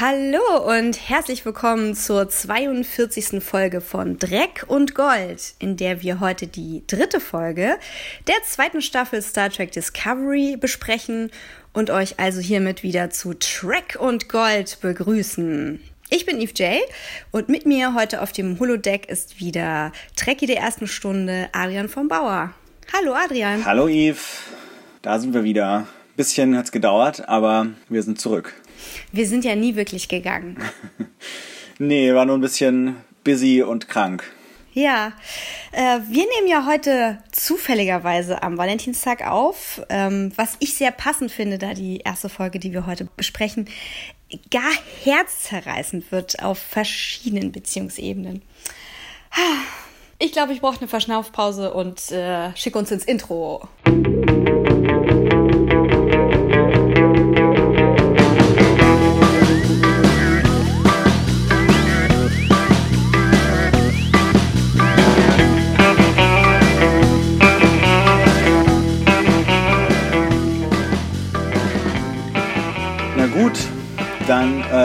Hallo und herzlich willkommen zur 42. Folge von Dreck und Gold, in der wir heute die dritte Folge der zweiten Staffel Star Trek Discovery besprechen und euch also hiermit wieder zu Trek und Gold begrüßen. Ich bin Eve J. und mit mir heute auf dem Holodeck ist wieder Trekkie der ersten Stunde Adrian vom Bauer. Hallo Adrian. Hallo Eve, da sind wir wieder. Bisschen hat es gedauert, aber wir sind zurück. Wir sind ja nie wirklich gegangen. nee, war nur ein bisschen busy und krank. Ja, äh, wir nehmen ja heute zufälligerweise am Valentinstag auf, ähm, was ich sehr passend finde, da die erste Folge, die wir heute besprechen, gar herzzerreißend wird auf verschiedenen Beziehungsebenen. Ich glaube, ich brauche eine Verschnaufpause und äh, schicke uns ins Intro.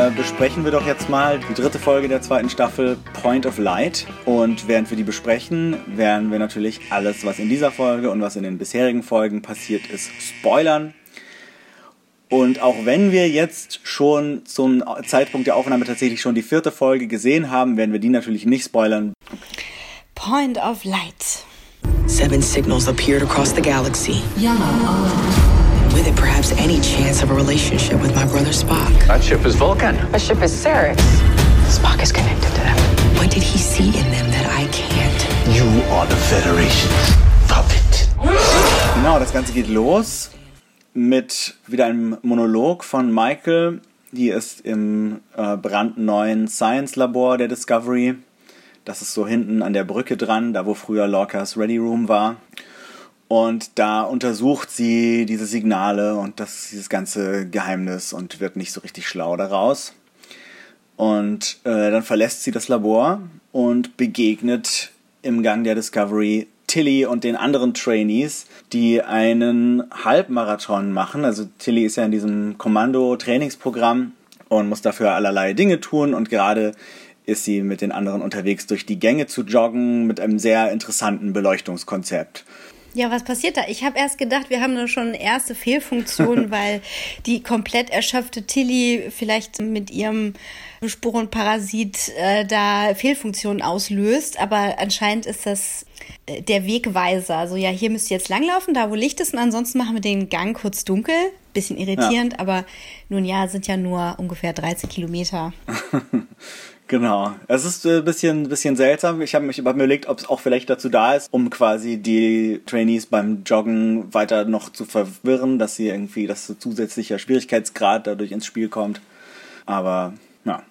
Äh, besprechen wir doch jetzt mal die dritte Folge der zweiten Staffel Point of Light. Und während wir die besprechen, werden wir natürlich alles, was in dieser Folge und was in den bisherigen Folgen passiert ist, spoilern. Und auch wenn wir jetzt schon zum Zeitpunkt der Aufnahme tatsächlich schon die vierte Folge gesehen haben, werden wir die natürlich nicht spoilern. Point of Light. Seven signals appeared across the galaxy. Yellow alert with it perhaps any chance of a relationship with my brother Spock. That ship is Vulcan. My ship is Cerex. Spock is connected to them. What did he see in them that I can't? You are the Federation's puppet. Genau, das Ganze geht los mit wieder einem Monolog von Michael. Die ist im äh, brandneuen Science-Labor der Discovery. Das ist so hinten an der Brücke dran, da wo früher Lorcas Ready Room war. Und da untersucht sie diese Signale und das, dieses ganze Geheimnis und wird nicht so richtig schlau daraus. Und äh, dann verlässt sie das Labor und begegnet im Gang der Discovery Tilly und den anderen Trainees, die einen Halbmarathon machen. Also Tilly ist ja in diesem Kommando-Trainingsprogramm und muss dafür allerlei Dinge tun und gerade ist sie mit den anderen unterwegs durch die Gänge zu joggen mit einem sehr interessanten Beleuchtungskonzept. Ja, was passiert da? Ich habe erst gedacht, wir haben da schon erste Fehlfunktion, weil die komplett erschöpfte Tilly vielleicht mit ihrem Sporenparasit äh, da Fehlfunktionen auslöst. Aber anscheinend ist das äh, der Wegweiser. Also ja, hier müsst ihr jetzt langlaufen, da wo Licht ist. Und ansonsten machen wir den Gang kurz dunkel. Bisschen irritierend, ja. aber nun ja, sind ja nur ungefähr 13 Kilometer. Genau. Es ist ein äh, bisschen, bisschen seltsam. Ich habe mich überlegt, ob es auch vielleicht dazu da ist, um quasi die Trainees beim Joggen weiter noch zu verwirren, dass sie irgendwie, dass so zusätzlicher Schwierigkeitsgrad dadurch ins Spiel kommt. Aber ja.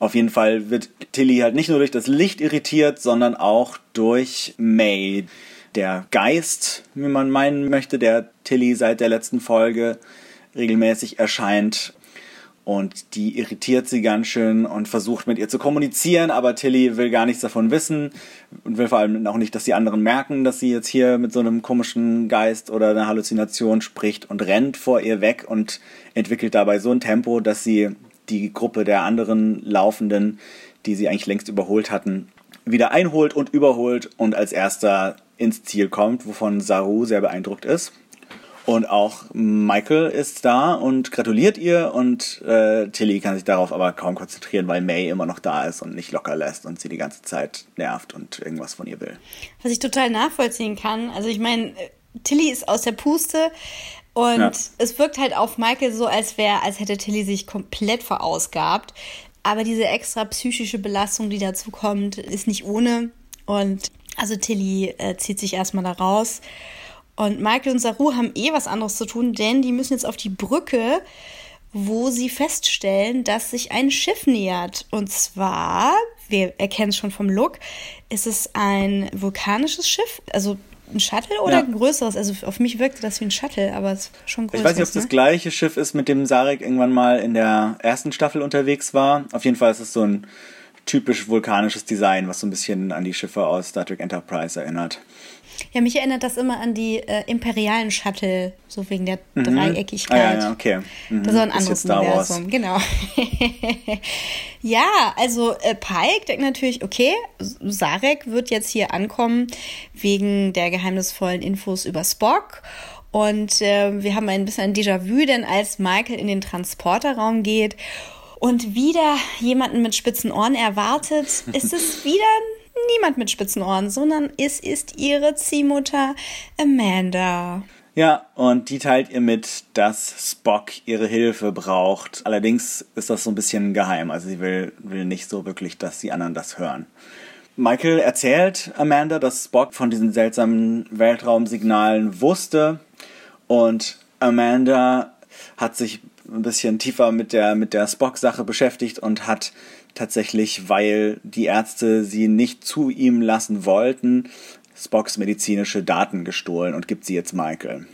Auf jeden Fall wird Tilly halt nicht nur durch das Licht irritiert, sondern auch durch May. Der Geist, wie man meinen möchte, der Tilly seit der letzten Folge regelmäßig erscheint, und die irritiert sie ganz schön und versucht mit ihr zu kommunizieren, aber Tilly will gar nichts davon wissen und will vor allem auch nicht, dass die anderen merken, dass sie jetzt hier mit so einem komischen Geist oder einer Halluzination spricht und rennt vor ihr weg und entwickelt dabei so ein Tempo, dass sie die Gruppe der anderen Laufenden, die sie eigentlich längst überholt hatten, wieder einholt und überholt und als erster ins Ziel kommt, wovon Saru sehr beeindruckt ist. Und auch Michael ist da und gratuliert ihr und äh, Tilly kann sich darauf aber kaum konzentrieren, weil May immer noch da ist und nicht locker lässt und sie die ganze Zeit nervt und irgendwas von ihr will. Was ich total nachvollziehen kann. Also ich meine, Tilly ist aus der Puste und ja. es wirkt halt auf Michael so, als wäre, als hätte Tilly sich komplett verausgabt. Aber diese extra psychische Belastung, die dazu kommt, ist nicht ohne. Und also Tilly äh, zieht sich erstmal da raus und Michael und Saru haben eh was anderes zu tun, denn die müssen jetzt auf die Brücke, wo sie feststellen, dass sich ein Schiff nähert. Und zwar, wir erkennen es schon vom Look, ist es ein vulkanisches Schiff, also ein Shuttle oder ja. ein größeres? Also auf mich wirkte das wie ein Shuttle, aber es ist schon größer. Ich weiß nicht, ob es ne? das gleiche Schiff ist, mit dem Sarek irgendwann mal in der ersten Staffel unterwegs war. Auf jeden Fall ist es so ein typisch vulkanisches Design, was so ein bisschen an die Schiffe aus Star Trek Enterprise erinnert. Ja, mich erinnert das immer an die äh, imperialen Shuttle, so wegen der mhm. Dreieckigkeit. Ah, ja, okay. Mhm. Das ist ein anderes Universum, genau. ja, also äh, Pike denkt natürlich, okay, Sarek wird jetzt hier ankommen wegen der geheimnisvollen Infos über Spock. Und äh, wir haben ein bisschen ein Déjà-vu, denn als Michael in den Transporterraum geht und wieder jemanden mit spitzen Ohren erwartet, ist es wieder niemand mit spitzen Ohren, sondern es ist ihre Ziehmutter Amanda. Ja, und die teilt ihr mit, dass Spock ihre Hilfe braucht. Allerdings ist das so ein bisschen geheim. Also sie will, will nicht so wirklich, dass die anderen das hören. Michael erzählt Amanda, dass Spock von diesen seltsamen Weltraumsignalen wusste. Und Amanda hat sich ein bisschen tiefer mit der, mit der Spock-Sache beschäftigt und hat tatsächlich, weil die Ärzte sie nicht zu ihm lassen wollten, Spocks medizinische Daten gestohlen und gibt sie jetzt Michael.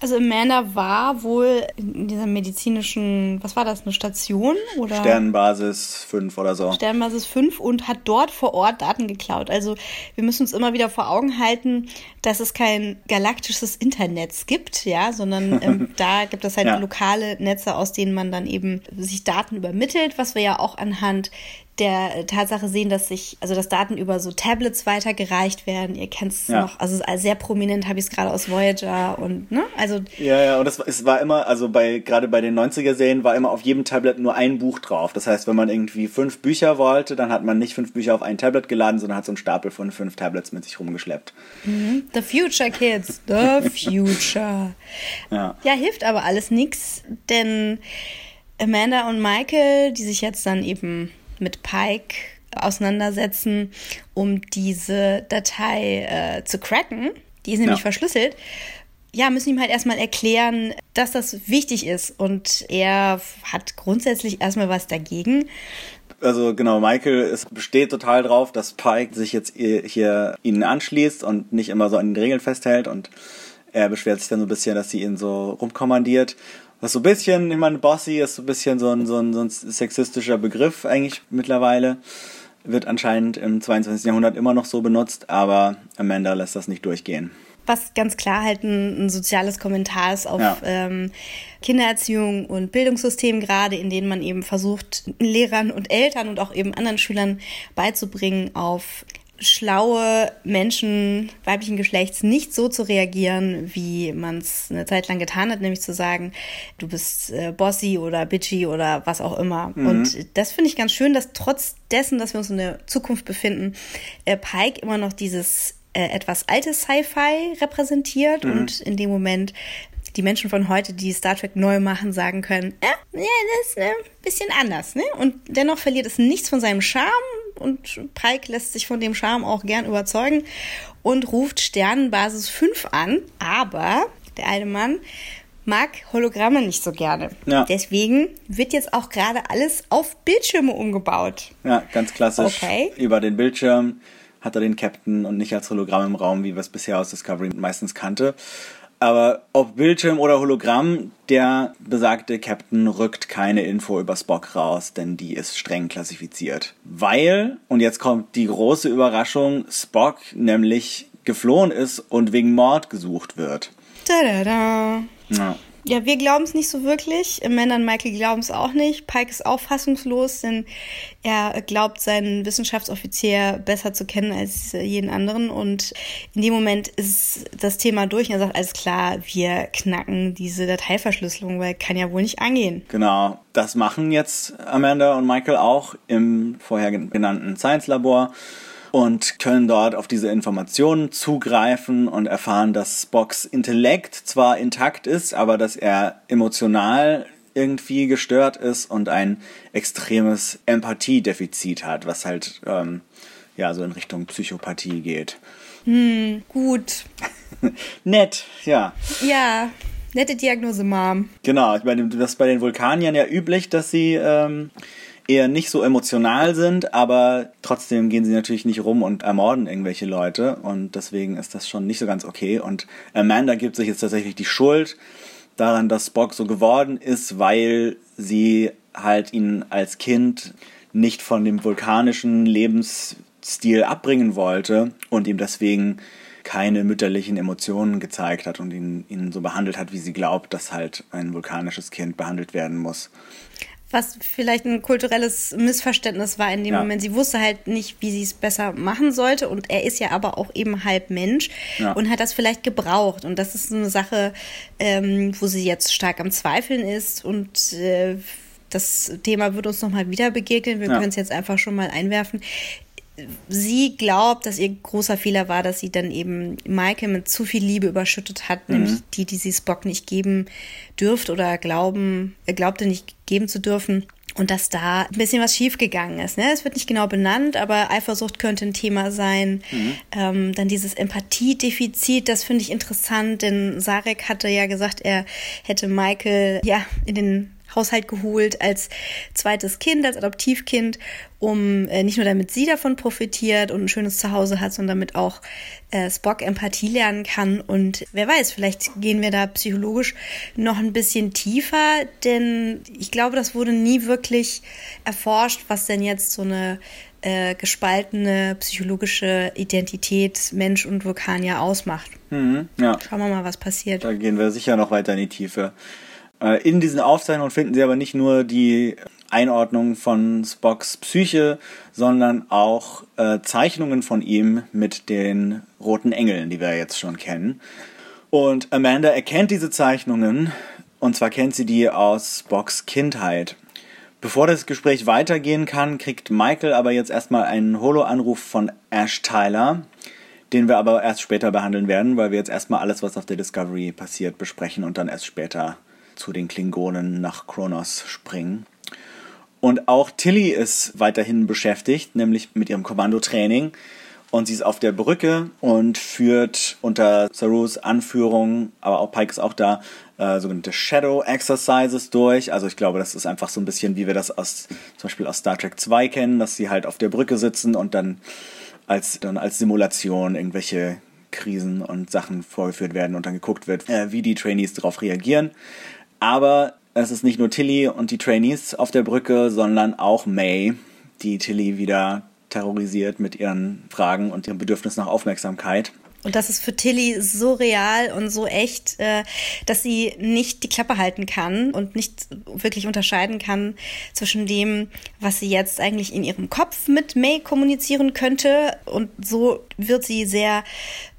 Also Amanda war wohl in dieser medizinischen, was war das, eine Station? Oder? Sternenbasis 5 oder so. Sternenbasis 5 und hat dort vor Ort Daten geklaut. Also wir müssen uns immer wieder vor Augen halten, dass es kein galaktisches Internet gibt, ja, sondern ähm, da gibt es halt ja. lokale Netze, aus denen man dann eben sich Daten übermittelt, was wir ja auch anhand der Tatsache sehen, dass sich, also dass Daten über so Tablets weitergereicht werden. Ihr kennt es ja. noch, also sehr prominent habe ich es gerade aus Voyager und, ne? Also. Ja, ja, und das, es war immer, also bei, gerade bei den 90er-Serien war immer auf jedem Tablet nur ein Buch drauf. Das heißt, wenn man irgendwie fünf Bücher wollte, dann hat man nicht fünf Bücher auf ein Tablet geladen, sondern hat so einen Stapel von fünf Tablets mit sich rumgeschleppt. Mhm. The Future Kids, the Future. ja. ja, hilft aber alles nichts, denn Amanda und Michael, die sich jetzt dann eben mit Pike auseinandersetzen, um diese Datei äh, zu cracken. Die ist nämlich ja. verschlüsselt. Ja, müssen ihm halt erstmal erklären, dass das wichtig ist. Und er hat grundsätzlich erstmal was dagegen. Also genau, Michael ist, besteht total drauf, dass Pike sich jetzt hier ihnen anschließt und nicht immer so an den Regeln festhält und er beschwert sich dann so ein bisschen, dass sie ihn so rumkommandiert. Was so ein bisschen, ich meine, Bossy ist so ein bisschen so ein, so ein, so ein sexistischer Begriff eigentlich mittlerweile. Wird anscheinend im 22. Jahrhundert immer noch so benutzt, aber Amanda lässt das nicht durchgehen. Was ganz klar halt ein, ein soziales Kommentar ist auf ja. ähm, Kindererziehung und Bildungssystem gerade, in denen man eben versucht, Lehrern und Eltern und auch eben anderen Schülern beizubringen, auf schlaue Menschen weiblichen Geschlechts nicht so zu reagieren, wie man es eine Zeit lang getan hat, nämlich zu sagen, du bist äh, bossy oder bitchy oder was auch immer. Mhm. Und das finde ich ganz schön, dass trotz dessen, dass wir uns in der Zukunft befinden, äh, Pike immer noch dieses äh, etwas alte Sci-Fi repräsentiert mhm. und in dem Moment die Menschen von heute, die Star Trek neu machen, sagen können, äh, ja, das ist ein äh, bisschen anders. Ne? Und dennoch verliert es nichts von seinem Charme, und Pike lässt sich von dem Charme auch gern überzeugen und ruft Sternenbasis 5 an, aber der alte Mann mag Hologramme nicht so gerne. Ja. Deswegen wird jetzt auch gerade alles auf Bildschirme umgebaut. Ja, ganz klassisch. Okay. Über den Bildschirm hat er den Captain und nicht als Hologramm im Raum, wie wir es bisher aus Discovery meistens kannte. Aber ob Bildschirm oder Hologramm, der besagte Captain rückt keine Info über Spock raus, denn die ist streng klassifiziert. Weil, und jetzt kommt die große Überraschung, Spock nämlich geflohen ist und wegen Mord gesucht wird. Da, da, da. Ja. Ja, wir glauben es nicht so wirklich. Amanda und Michael glauben es auch nicht. Pike ist auch fassungslos, denn er glaubt, seinen Wissenschaftsoffizier besser zu kennen als jeden anderen. Und in dem Moment ist das Thema durch und er sagt, alles klar, wir knacken diese Dateiverschlüsselung, weil kann ja wohl nicht angehen. Genau. Das machen jetzt Amanda und Michael auch im vorher genannten Science-Labor und können dort auf diese Informationen zugreifen und erfahren, dass Spocks Intellekt zwar intakt ist, aber dass er emotional irgendwie gestört ist und ein extremes Empathiedefizit hat, was halt ähm, ja so in Richtung Psychopathie geht. Hm, gut. Nett, ja. Ja, nette Diagnose, Mom. Genau, ich meine, das ist bei den Vulkaniern ja üblich, dass sie ähm, eher nicht so emotional sind, aber trotzdem gehen sie natürlich nicht rum und ermorden irgendwelche Leute. Und deswegen ist das schon nicht so ganz okay. Und Amanda gibt sich jetzt tatsächlich die Schuld daran, dass Spock so geworden ist, weil sie halt ihn als Kind nicht von dem vulkanischen Lebensstil abbringen wollte und ihm deswegen keine mütterlichen Emotionen gezeigt hat und ihn, ihn so behandelt hat, wie sie glaubt, dass halt ein vulkanisches Kind behandelt werden muss was vielleicht ein kulturelles Missverständnis war in dem ja. Moment. Sie wusste halt nicht, wie sie es besser machen sollte. Und er ist ja aber auch eben halb Mensch ja. und hat das vielleicht gebraucht. Und das ist eine Sache, ähm, wo sie jetzt stark am Zweifeln ist. Und äh, das Thema wird uns nochmal wieder begegnen. Wir ja. können es jetzt einfach schon mal einwerfen sie glaubt, dass ihr großer Fehler war, dass sie dann eben Michael mit zu viel Liebe überschüttet hat, mhm. nämlich die, die sie Spock nicht geben dürfte oder glauben, er glaubte nicht geben zu dürfen. Und dass da ein bisschen was schiefgegangen ist. Ne? Es wird nicht genau benannt, aber Eifersucht könnte ein Thema sein. Mhm. Ähm, dann dieses Empathiedefizit, das finde ich interessant, denn Sarek hatte ja gesagt, er hätte Michael ja in den Haushalt geholt als zweites Kind, als Adoptivkind, um äh, nicht nur damit sie davon profitiert und ein schönes Zuhause hat, sondern damit auch äh, Spock Empathie lernen kann. Und wer weiß, vielleicht gehen wir da psychologisch noch ein bisschen tiefer, denn ich glaube, das wurde nie wirklich erforscht, was denn jetzt so eine äh, gespaltene psychologische Identität Mensch und Vulkanier ausmacht. Mhm, ja. Schauen wir mal, was passiert. Da gehen wir sicher noch weiter in die Tiefe. Äh, in diesen Aufzeichnungen finden Sie aber nicht nur die Einordnung von Spocks Psyche, sondern auch äh, Zeichnungen von ihm mit den roten Engeln, die wir jetzt schon kennen. Und Amanda erkennt diese Zeichnungen, und zwar kennt sie die aus Spocks Kindheit. Bevor das Gespräch weitergehen kann, kriegt Michael aber jetzt erstmal einen Holo-Anruf von Ash Tyler, den wir aber erst später behandeln werden, weil wir jetzt erstmal alles, was auf der Discovery passiert, besprechen und dann erst später zu den Klingonen nach Kronos springen. Und auch Tilly ist weiterhin beschäftigt, nämlich mit ihrem Kommandotraining. Und sie ist auf der Brücke und führt unter Sarus Anführung, aber auch Pike ist auch da, äh, sogenannte Shadow Exercises durch. Also ich glaube, das ist einfach so ein bisschen, wie wir das aus, zum Beispiel aus Star Trek 2 kennen, dass sie halt auf der Brücke sitzen und dann als, dann als Simulation irgendwelche Krisen und Sachen vorgeführt werden und dann geguckt wird, äh, wie die Trainees darauf reagieren. Aber es ist nicht nur Tilly und die Trainees auf der Brücke, sondern auch May, die Tilly wieder terrorisiert mit ihren Fragen und ihrem Bedürfnis nach Aufmerksamkeit. Und das ist für Tilly so real und so echt, äh, dass sie nicht die Klappe halten kann und nicht wirklich unterscheiden kann zwischen dem, was sie jetzt eigentlich in ihrem Kopf mit May kommunizieren könnte. Und so wird sie sehr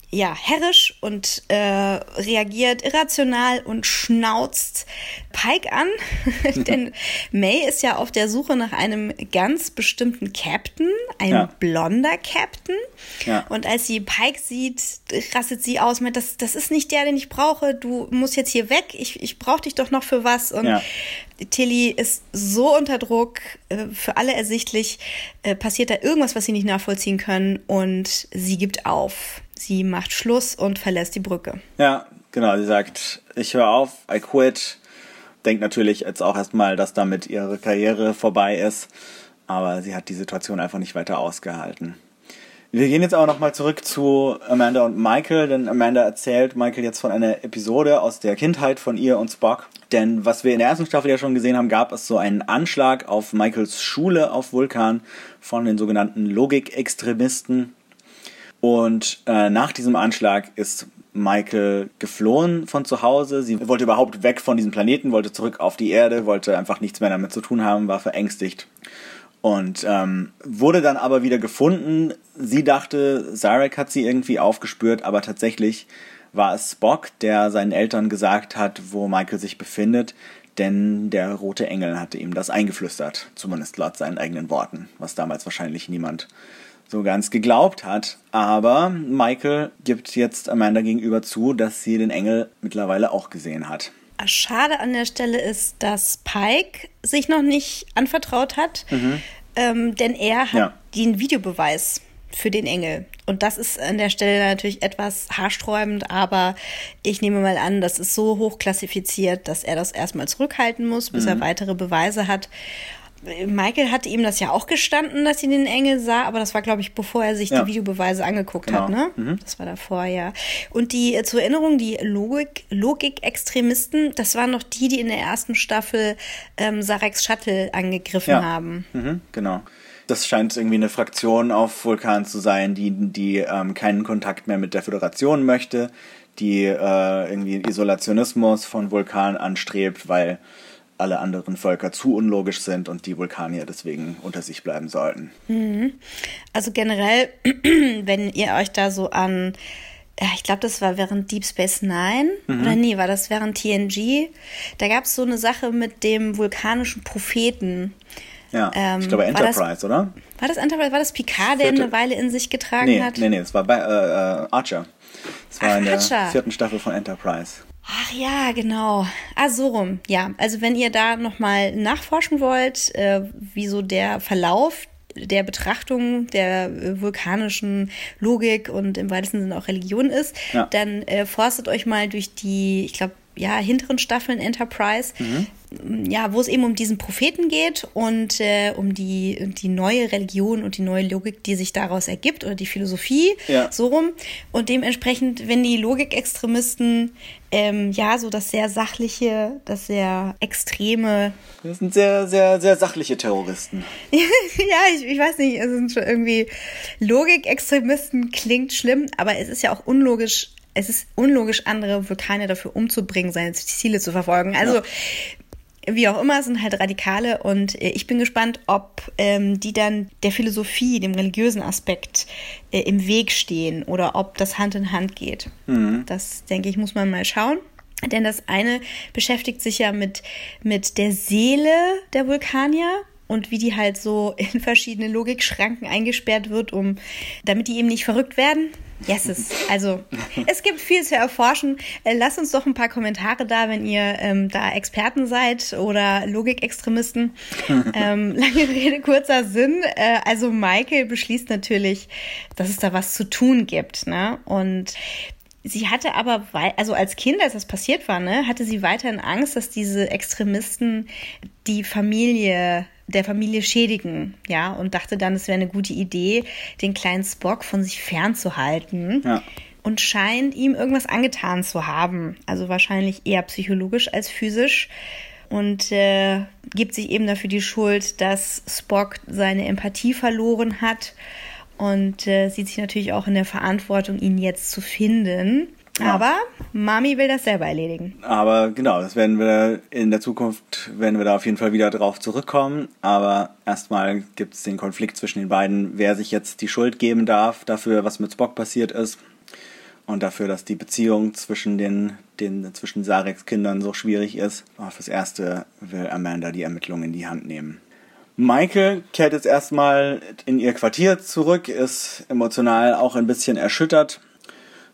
ja, herrisch und äh, reagiert irrational und schnauzt Pike an. Denn May ist ja auf der Suche nach einem ganz bestimmten Captain, ein ja. blonder Captain. Ja. Und als sie Pike sieht, rastet sie aus mit, das, das ist nicht der, den ich brauche, du musst jetzt hier weg, ich, ich brauche dich doch noch für was. Und ja. Tilly ist so unter Druck, äh, für alle ersichtlich, äh, passiert da irgendwas, was sie nicht nachvollziehen können und sie gibt auf. Sie macht Schluss und verlässt die Brücke. Ja, genau. Sie sagt, ich höre auf, I quit. Denkt natürlich jetzt auch erstmal, dass damit ihre Karriere vorbei ist. Aber sie hat die Situation einfach nicht weiter ausgehalten. Wir gehen jetzt aber nochmal zurück zu Amanda und Michael, denn Amanda erzählt Michael jetzt von einer Episode aus der Kindheit von ihr und Spock. Denn was wir in der ersten Staffel ja schon gesehen haben, gab es so einen Anschlag auf Michaels Schule auf Vulkan von den sogenannten Logikextremisten. Und äh, nach diesem Anschlag ist Michael geflohen von zu Hause. Sie wollte überhaupt weg von diesem Planeten, wollte zurück auf die Erde, wollte einfach nichts mehr damit zu tun haben, war verängstigt. Und ähm, wurde dann aber wieder gefunden. Sie dachte, Zarek hat sie irgendwie aufgespürt, aber tatsächlich war es Spock, der seinen Eltern gesagt hat, wo Michael sich befindet, denn der rote Engel hatte ihm das eingeflüstert, zumindest laut seinen eigenen Worten, was damals wahrscheinlich niemand so ganz geglaubt hat. Aber Michael gibt jetzt Amanda gegenüber zu, dass sie den Engel mittlerweile auch gesehen hat. Schade an der Stelle ist, dass Pike sich noch nicht anvertraut hat, mhm. ähm, denn er hat ja. den Videobeweis für den Engel. Und das ist an der Stelle natürlich etwas haarsträubend, aber ich nehme mal an, das ist so hoch klassifiziert, dass er das erstmal zurückhalten muss, bis mhm. er weitere Beweise hat. Michael hatte ihm das ja auch gestanden, dass sie den Engel sah, aber das war, glaube ich, bevor er sich ja. die Videobeweise angeguckt genau. hat, ne? Mhm. Das war davor, ja. Und die, äh, zur Erinnerung, die Logik, Logik-Extremisten, das waren noch die, die in der ersten Staffel ähm, Sareks Shuttle angegriffen ja. haben. Mhm, genau. Das scheint irgendwie eine Fraktion auf Vulkan zu sein, die, die ähm, keinen Kontakt mehr mit der Föderation möchte, die äh, irgendwie Isolationismus von Vulkan anstrebt, weil alle anderen Völker zu unlogisch sind und die Vulkanier deswegen unter sich bleiben sollten. Mhm. Also generell, wenn ihr euch da so an, ich glaube, das war während Deep Space Nine mhm. oder nee, war das während TNG, da gab es so eine Sache mit dem vulkanischen Propheten. Ja, ähm, ich glaube Enterprise, war das, oder? War das Enterprise? War das Picard, der eine Weile in sich getragen nee, hat? Nee, nee, es war bei, äh, äh Archer. Das war Ach, in der Archer. vierten Staffel von Enterprise. Ach ja, genau. Ah, so rum. Ja, also wenn ihr da nochmal nachforschen wollt, äh, wie so der Verlauf der Betrachtung der vulkanischen Logik und im weitesten Sinne auch Religion ist, ja. dann äh, forstet euch mal durch die, ich glaube, ja, hinteren Staffeln Enterprise, mhm. Ja, wo es eben um diesen Propheten geht und äh, um die, die neue Religion und die neue Logik, die sich daraus ergibt oder die Philosophie, ja. so rum. Und dementsprechend, wenn die Logikextremisten ähm, ja, so das sehr sachliche, das sehr extreme. Das sind sehr, sehr, sehr sachliche Terroristen. ja, ich, ich weiß nicht, es sind schon irgendwie Logikextremisten klingt schlimm, aber es ist ja auch unlogisch, es ist unlogisch, andere Vulkane dafür umzubringen, seine Ziele zu verfolgen. Also, ja. Wie auch immer, sind halt Radikale und äh, ich bin gespannt, ob ähm, die dann der Philosophie, dem religiösen Aspekt äh, im Weg stehen oder ob das Hand in Hand geht. Mhm. Das, denke ich, muss man mal schauen. Denn das eine beschäftigt sich ja mit, mit der Seele der Vulkanier und wie die halt so in verschiedene Logikschranken eingesperrt wird, um damit die eben nicht verrückt werden. Yeses. Also es gibt viel zu erforschen. Äh, lasst uns doch ein paar Kommentare da, wenn ihr ähm, da Experten seid oder Logikextremisten. ähm, lange Rede, kurzer Sinn. Äh, also Michael beschließt natürlich, dass es da was zu tun gibt. Ne? Und Sie hatte aber, also als Kind, als das passiert war, ne, hatte sie weiterhin Angst, dass diese Extremisten die Familie der Familie schädigen, ja, und dachte dann, es wäre eine gute Idee, den kleinen Spock von sich fernzuhalten. Ja. Und scheint ihm irgendwas angetan zu haben. Also wahrscheinlich eher psychologisch als physisch. Und äh, gibt sich eben dafür die Schuld, dass Spock seine Empathie verloren hat. Und äh, sieht sich natürlich auch in der Verantwortung, ihn jetzt zu finden. Ja. Aber Mami will das selber erledigen. Aber genau, das werden wir in der Zukunft, werden wir da auf jeden Fall wieder drauf zurückkommen. Aber erstmal gibt es den Konflikt zwischen den beiden, wer sich jetzt die Schuld geben darf dafür, was mit Spock passiert ist. Und dafür, dass die Beziehung zwischen den, den zwischen Sareks Kindern so schwierig ist. Aber fürs Erste will Amanda die Ermittlungen in die Hand nehmen. Michael kehrt jetzt erstmal in ihr Quartier zurück, ist emotional auch ein bisschen erschüttert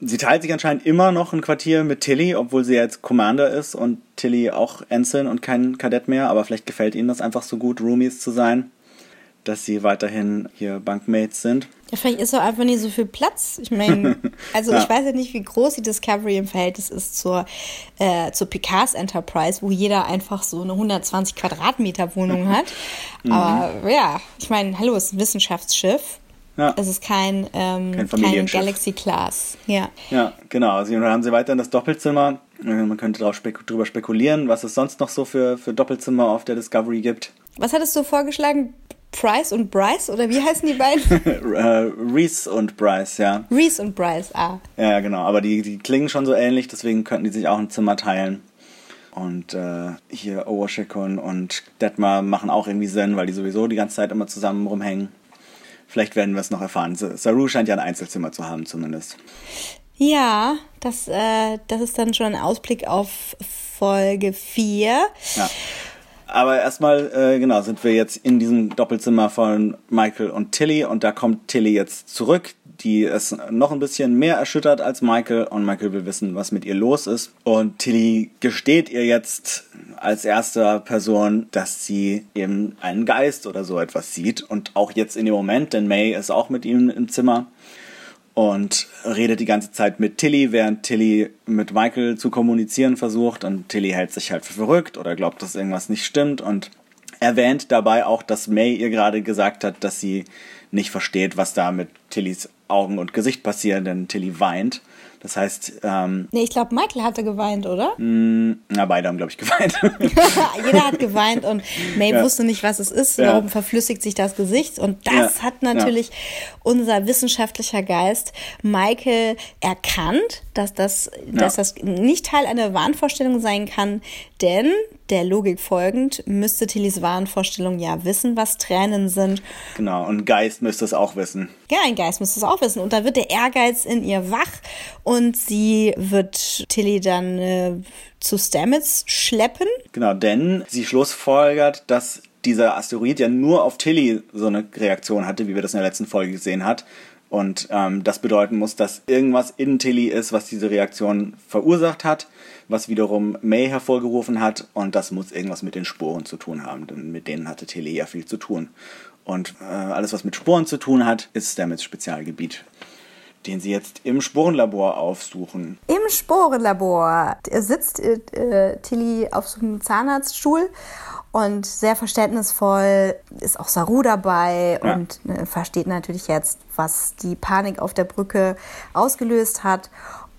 Sie teilt sich anscheinend immer noch ein Quartier mit Tilly, obwohl sie jetzt Commander ist und Tilly auch Ensign und kein Kadett mehr. Aber vielleicht gefällt ihnen das einfach so gut, Roomies zu sein, dass sie weiterhin hier Bunkmates sind. Ja, vielleicht ist auch einfach nicht so viel Platz. Ich meine, also ja. ich weiß ja nicht, wie groß die Discovery im Verhältnis ist zur, äh, zur Picards Enterprise, wo jeder einfach so eine 120 Quadratmeter Wohnung hat. Mhm. Aber ja, ich meine, hallo, es ist ein Wissenschaftsschiff. Ja. Es ist kein, ähm, kein, kein Galaxy Class. Ja, ja genau. Also, dann haben sie weiterhin das Doppelzimmer. Äh, man könnte darüber spekulieren, was es sonst noch so für, für Doppelzimmer auf der Discovery gibt. Was hattest du vorgeschlagen? Price und Bryce? Oder wie heißen die beiden? Äh, Reese und Bryce, ja. Reese und Bryce, ah. Ja, genau. Aber die, die klingen schon so ähnlich, deswegen könnten die sich auch ein Zimmer teilen. Und äh, hier Owoshikun und Detmar machen auch irgendwie Sinn, weil die sowieso die ganze Zeit immer zusammen rumhängen. Vielleicht werden wir es noch erfahren. Saru scheint ja ein Einzelzimmer zu haben, zumindest. Ja, das, äh, das ist dann schon ein Ausblick auf Folge 4. Ja. Aber erstmal, äh, genau, sind wir jetzt in diesem Doppelzimmer von Michael und Tilly und da kommt Tilly jetzt zurück die ist noch ein bisschen mehr erschüttert als Michael. Und Michael will wissen, was mit ihr los ist. Und Tilly gesteht ihr jetzt als erster Person, dass sie eben einen Geist oder so etwas sieht. Und auch jetzt in dem Moment, denn May ist auch mit ihm im Zimmer und redet die ganze Zeit mit Tilly, während Tilly mit Michael zu kommunizieren versucht. Und Tilly hält sich halt für verrückt oder glaubt, dass irgendwas nicht stimmt. Und erwähnt dabei auch, dass May ihr gerade gesagt hat, dass sie nicht versteht, was da mit Tillys Augen und Gesicht passiert, denn Tilly weint. Das heißt. Ähm, nee, ich glaube, Michael hatte geweint, oder? Mh, mm, na, beide haben, glaube ich, geweint. Jeder hat geweint und May ja. wusste nicht, was es ist. Ja. Warum verflüssigt sich das Gesicht? Und das ja. hat natürlich unser wissenschaftlicher Geist Michael erkannt, dass das, dass das nicht Teil einer Wahnvorstellung sein kann, denn der Logik folgend müsste Tillys Wahnvorstellung ja wissen, was Tränen sind. Genau, und Geist müsste es auch wissen. Ja, ein Geist müsste es auch wissen. Und da wird der Ehrgeiz in ihr wach und sie wird Tilly dann äh, zu Stamets schleppen. Genau, denn sie schlussfolgert, dass dieser Asteroid ja nur auf Tilly so eine Reaktion hatte, wie wir das in der letzten Folge gesehen hat. Und ähm, das bedeuten muss, dass irgendwas in Tilly ist, was diese Reaktion verursacht hat, was wiederum May hervorgerufen hat. Und das muss irgendwas mit den Sporen zu tun haben, denn mit denen hatte Tilly ja viel zu tun. Und äh, alles, was mit Sporen zu tun hat, ist Stamets Spezialgebiet den sie jetzt im Sporenlabor aufsuchen. Im Sporenlabor sitzt äh, Tilly auf so einem Zahnarztstuhl und sehr verständnisvoll ist auch Saru dabei ja. und äh, versteht natürlich jetzt, was die Panik auf der Brücke ausgelöst hat.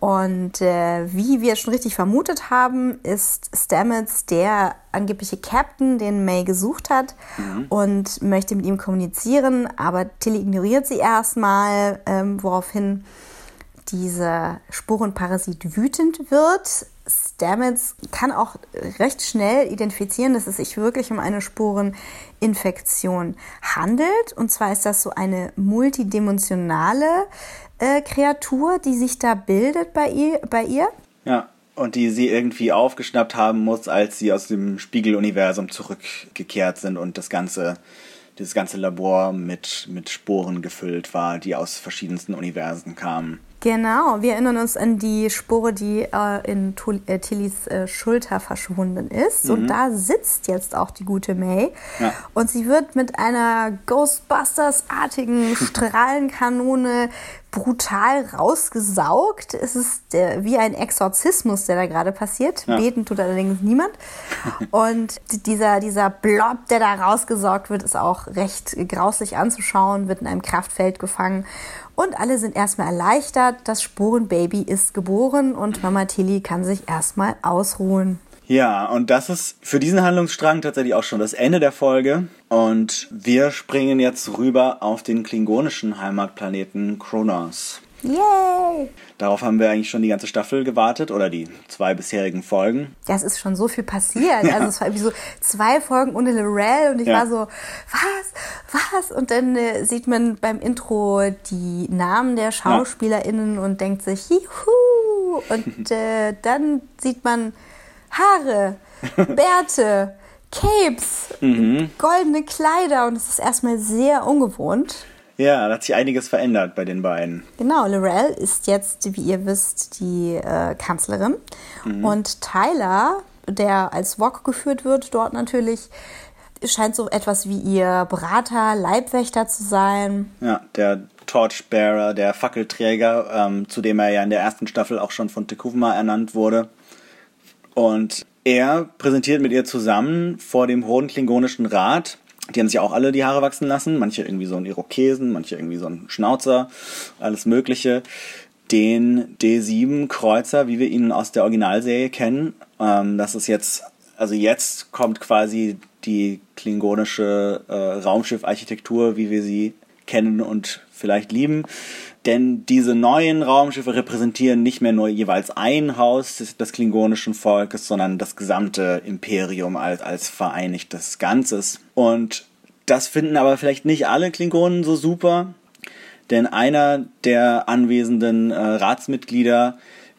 Und äh, wie wir schon richtig vermutet haben, ist Stamets der angebliche Captain, den May gesucht hat mhm. und möchte mit ihm kommunizieren. Aber Tilly ignoriert sie erstmal, ähm, woraufhin dieser Sporenparasit wütend wird. Stamets kann auch recht schnell identifizieren, dass es sich wirklich um eine Sporeninfektion handelt. Und zwar ist das so eine multidimensionale äh, Kreatur, die sich da bildet bei ihr, bei ihr. Ja, und die sie irgendwie aufgeschnappt haben muss, als sie aus dem Spiegeluniversum zurückgekehrt sind und das ganze, das ganze Labor mit, mit Sporen gefüllt war, die aus verschiedensten Universen kamen. Genau, wir erinnern uns an die Spore, die äh, in äh, Tillys äh, Schulter verschwunden ist. Mhm. Und da sitzt jetzt auch die gute May. Ja. Und sie wird mit einer Ghostbusters-artigen Strahlenkanone brutal rausgesaugt. Es ist der, wie ein Exorzismus, der da gerade passiert. Ja. Beten tut allerdings niemand. Und dieser, dieser Blob, der da rausgesaugt wird, ist auch recht grauslich anzuschauen, wird in einem Kraftfeld gefangen. Und alle sind erstmal erleichtert. Das Sporenbaby ist geboren und Mama Tilly kann sich erstmal ausruhen. Ja, und das ist für diesen Handlungsstrang tatsächlich auch schon das Ende der Folge. Und wir springen jetzt rüber auf den klingonischen Heimatplaneten Kronos. Yay! Darauf haben wir eigentlich schon die ganze Staffel gewartet oder die zwei bisherigen Folgen. Ja, es ist schon so viel passiert. Ja. Also es war irgendwie so zwei Folgen ohne Lorel und ich ja. war so, was, was? Und dann äh, sieht man beim Intro die Namen der SchauspielerInnen ja. und denkt sich, juhu! Und äh, dann sieht man Haare, Bärte, Capes, mhm. goldene Kleider und es ist erstmal sehr ungewohnt. Ja, da hat sich einiges verändert bei den beiden. Genau, Lorel ist jetzt, wie ihr wisst, die äh, Kanzlerin. Mhm. Und Tyler, der als Wok geführt wird, dort natürlich, scheint so etwas wie ihr Berater, Leibwächter zu sein. Ja, der Torchbearer, der Fackelträger, ähm, zu dem er ja in der ersten Staffel auch schon von Tekuvma ernannt wurde. Und er präsentiert mit ihr zusammen vor dem Hohen Klingonischen Rat. Die haben sich auch alle die Haare wachsen lassen. Manche irgendwie so einen Irokesen, manche irgendwie so einen Schnauzer, alles Mögliche. Den D7-Kreuzer, wie wir ihn aus der Originalserie kennen. Ähm, das ist jetzt, also jetzt kommt quasi die klingonische äh, Raumschiffarchitektur, wie wir sie kennen und vielleicht lieben. Denn diese neuen Raumschiffe repräsentieren nicht mehr nur jeweils ein Haus des, des klingonischen Volkes, sondern das gesamte Imperium als, als vereinigtes Ganzes. Und das finden aber vielleicht nicht alle Klingonen so super, denn einer der anwesenden äh, Ratsmitglieder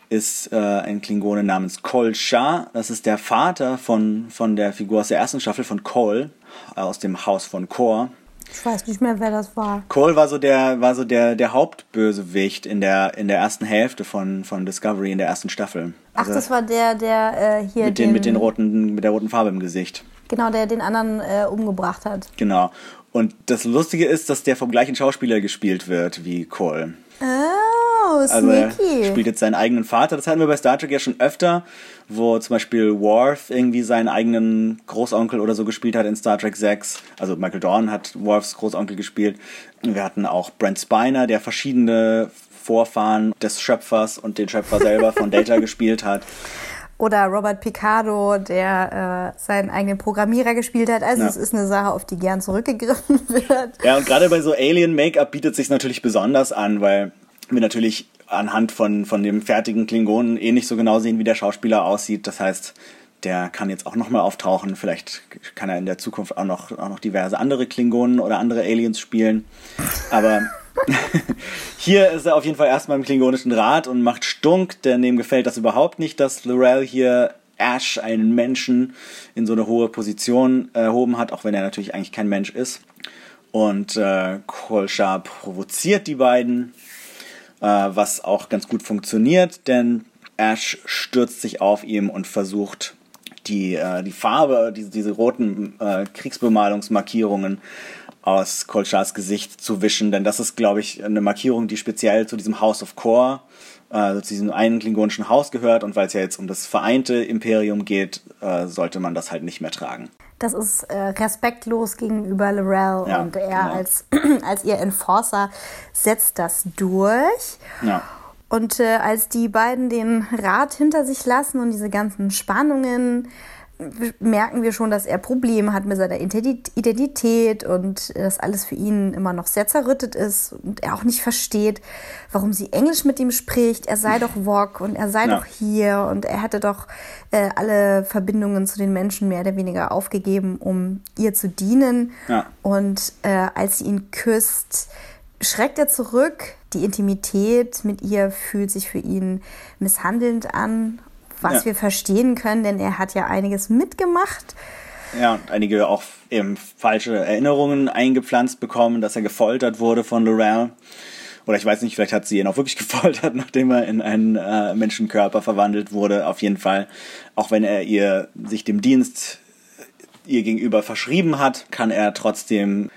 ist äh, ein Klingone namens Kol Shah. Das ist der Vater von, von der Figur aus der ersten Staffel von Kol, aus dem Haus von Kor. Ich weiß nicht mehr, wer das war. Cole war so der, war so der, der Hauptbösewicht in der, in der ersten Hälfte von, von Discovery in der ersten Staffel. Also Ach, das war der, der äh, hier mit den, den, mit den roten, mit der roten Farbe im Gesicht. Genau, der den anderen äh, umgebracht hat. Genau. Und das Lustige ist, dass der vom gleichen Schauspieler gespielt wird wie Cole. Also er spielt jetzt seinen eigenen Vater. Das hatten wir bei Star Trek ja schon öfter, wo zum Beispiel Worf irgendwie seinen eigenen Großonkel oder so gespielt hat in Star Trek 6. Also Michael Dorn hat Worfs Großonkel gespielt. Wir hatten auch Brent Spiner, der verschiedene Vorfahren des Schöpfers und den Schöpfer selber von Data gespielt hat. Oder Robert Picardo, der äh, seinen eigenen Programmierer gespielt hat. Also ja. es ist eine Sache, auf die gern zurückgegriffen wird. Ja, und gerade bei so Alien-Make-up bietet sich natürlich besonders an, weil wir natürlich anhand von, von dem fertigen Klingonen eh nicht so genau sehen, wie der Schauspieler aussieht. Das heißt, der kann jetzt auch nochmal auftauchen. Vielleicht kann er in der Zukunft auch noch, auch noch diverse andere Klingonen oder andere Aliens spielen. Aber hier ist er auf jeden Fall erstmal im Klingonischen Rat und macht Stunk, denn dem gefällt das überhaupt nicht, dass Lorel hier Ash, einen Menschen, in so eine hohe Position erhoben hat, auch wenn er natürlich eigentlich kein Mensch ist. Und äh, Kolschar provoziert die beiden, äh, was auch ganz gut funktioniert, denn Ash stürzt sich auf ihm und versucht, die, äh, die Farbe, diese, diese roten äh, Kriegsbemalungsmarkierungen aus Kolchars Gesicht zu wischen, denn das ist, glaube ich, eine Markierung, die speziell zu diesem House of Core, äh, zu diesem einen klingonischen Haus gehört und weil es ja jetzt um das vereinte Imperium geht, äh, sollte man das halt nicht mehr tragen. Das ist äh, respektlos gegenüber Lorel ja, und er genau. als, als ihr Enforcer setzt das durch. Ja. Und äh, als die beiden den Rat hinter sich lassen und diese ganzen Spannungen merken wir schon, dass er Probleme hat mit seiner Identität und das alles für ihn immer noch sehr zerrüttet ist und er auch nicht versteht, warum sie Englisch mit ihm spricht. Er sei doch Wok und er sei ja. doch hier und er hätte doch äh, alle Verbindungen zu den Menschen mehr oder weniger aufgegeben, um ihr zu dienen. Ja. Und äh, als sie ihn küsst, schreckt er zurück. Die Intimität mit ihr fühlt sich für ihn misshandelnd an was ja. wir verstehen können, denn er hat ja einiges mitgemacht. Ja, und einige auch eben falsche Erinnerungen eingepflanzt bekommen, dass er gefoltert wurde von Lorel. Oder ich weiß nicht, vielleicht hat sie ihn auch wirklich gefoltert, nachdem er in einen äh, Menschenkörper verwandelt wurde. Auf jeden Fall, auch wenn er ihr sich dem Dienst ihr gegenüber verschrieben hat, kann er trotzdem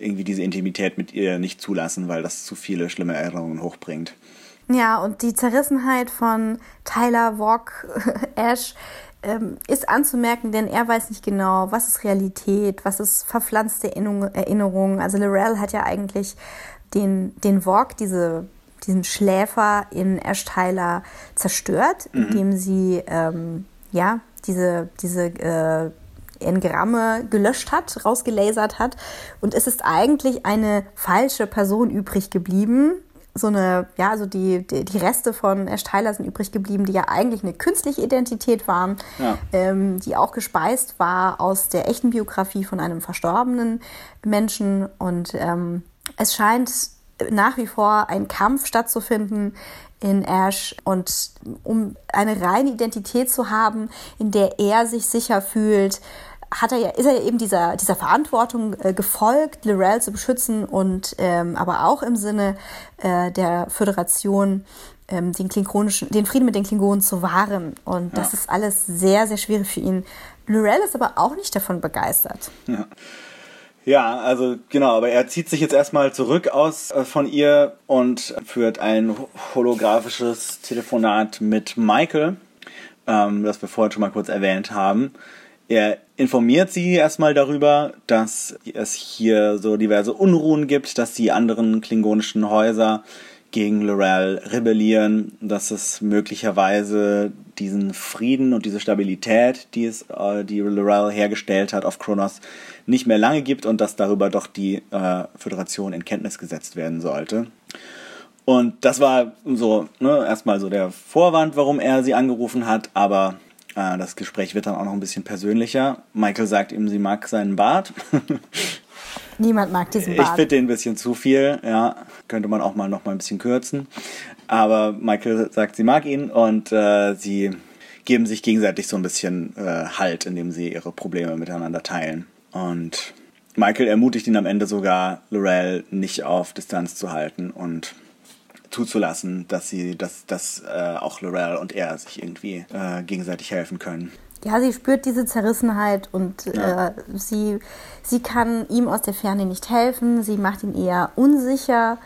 irgendwie diese Intimität mit ihr nicht zulassen, weil das zu viele schlimme Erinnerungen hochbringt. Ja, und die Zerrissenheit von Tyler Walk Ash ähm, ist anzumerken, denn er weiß nicht genau, was ist Realität, was ist verpflanzte Erinnerung. Also Lorel hat ja eigentlich den, den Walk, diese, diesen Schläfer in Ash Tyler zerstört, mhm. indem sie ähm, ja diese, diese äh, Engramme gelöscht hat, rausgelasert hat. Und es ist eigentlich eine falsche Person übrig geblieben, so eine, ja, also die, die, die, Reste von Ash Tyler sind übrig geblieben, die ja eigentlich eine künstliche Identität waren, ja. ähm, die auch gespeist war aus der echten Biografie von einem verstorbenen Menschen. Und ähm, es scheint nach wie vor ein Kampf stattzufinden in Ash und um eine reine Identität zu haben, in der er sich sicher fühlt, hat er ja, ist er ja eben dieser, dieser Verantwortung äh, gefolgt, Lorel zu beschützen und ähm, aber auch im Sinne äh, der Föderation ähm, den, Klingonischen, den Frieden mit den Klingonen zu wahren. Und das ja. ist alles sehr, sehr schwierig für ihn. Lorel ist aber auch nicht davon begeistert. Ja. Ja, also genau, aber er zieht sich jetzt erstmal zurück aus äh, von ihr und führt ein holographisches Telefonat mit Michael, ähm, das wir vorhin schon mal kurz erwähnt haben. Er informiert sie erstmal darüber, dass es hier so diverse Unruhen gibt, dass die anderen klingonischen Häuser gegen Lorel rebellieren, dass es möglicherweise diesen Frieden und diese Stabilität, die es äh, die Lorel hergestellt hat auf Kronos, nicht mehr lange gibt und dass darüber doch die äh, Föderation in Kenntnis gesetzt werden sollte. Und das war so ne, erstmal so der Vorwand, warum er sie angerufen hat, aber äh, das Gespräch wird dann auch noch ein bisschen persönlicher. Michael sagt ihm, sie mag seinen Bart. Niemand mag diesen Bart. Ich finde den ein bisschen zu viel, ja. Könnte man auch mal noch mal ein bisschen kürzen. Aber Michael sagt, sie mag ihn und äh, sie geben sich gegenseitig so ein bisschen äh, Halt, indem sie ihre Probleme miteinander teilen. Und Michael ermutigt ihn am Ende sogar, Lorel nicht auf Distanz zu halten und zuzulassen, dass sie, dass, dass äh, auch Lorel und er sich irgendwie äh, gegenseitig helfen können. Ja, sie spürt diese Zerrissenheit und ja. äh, sie, sie kann ihm aus der Ferne nicht helfen. Sie macht ihn eher unsicher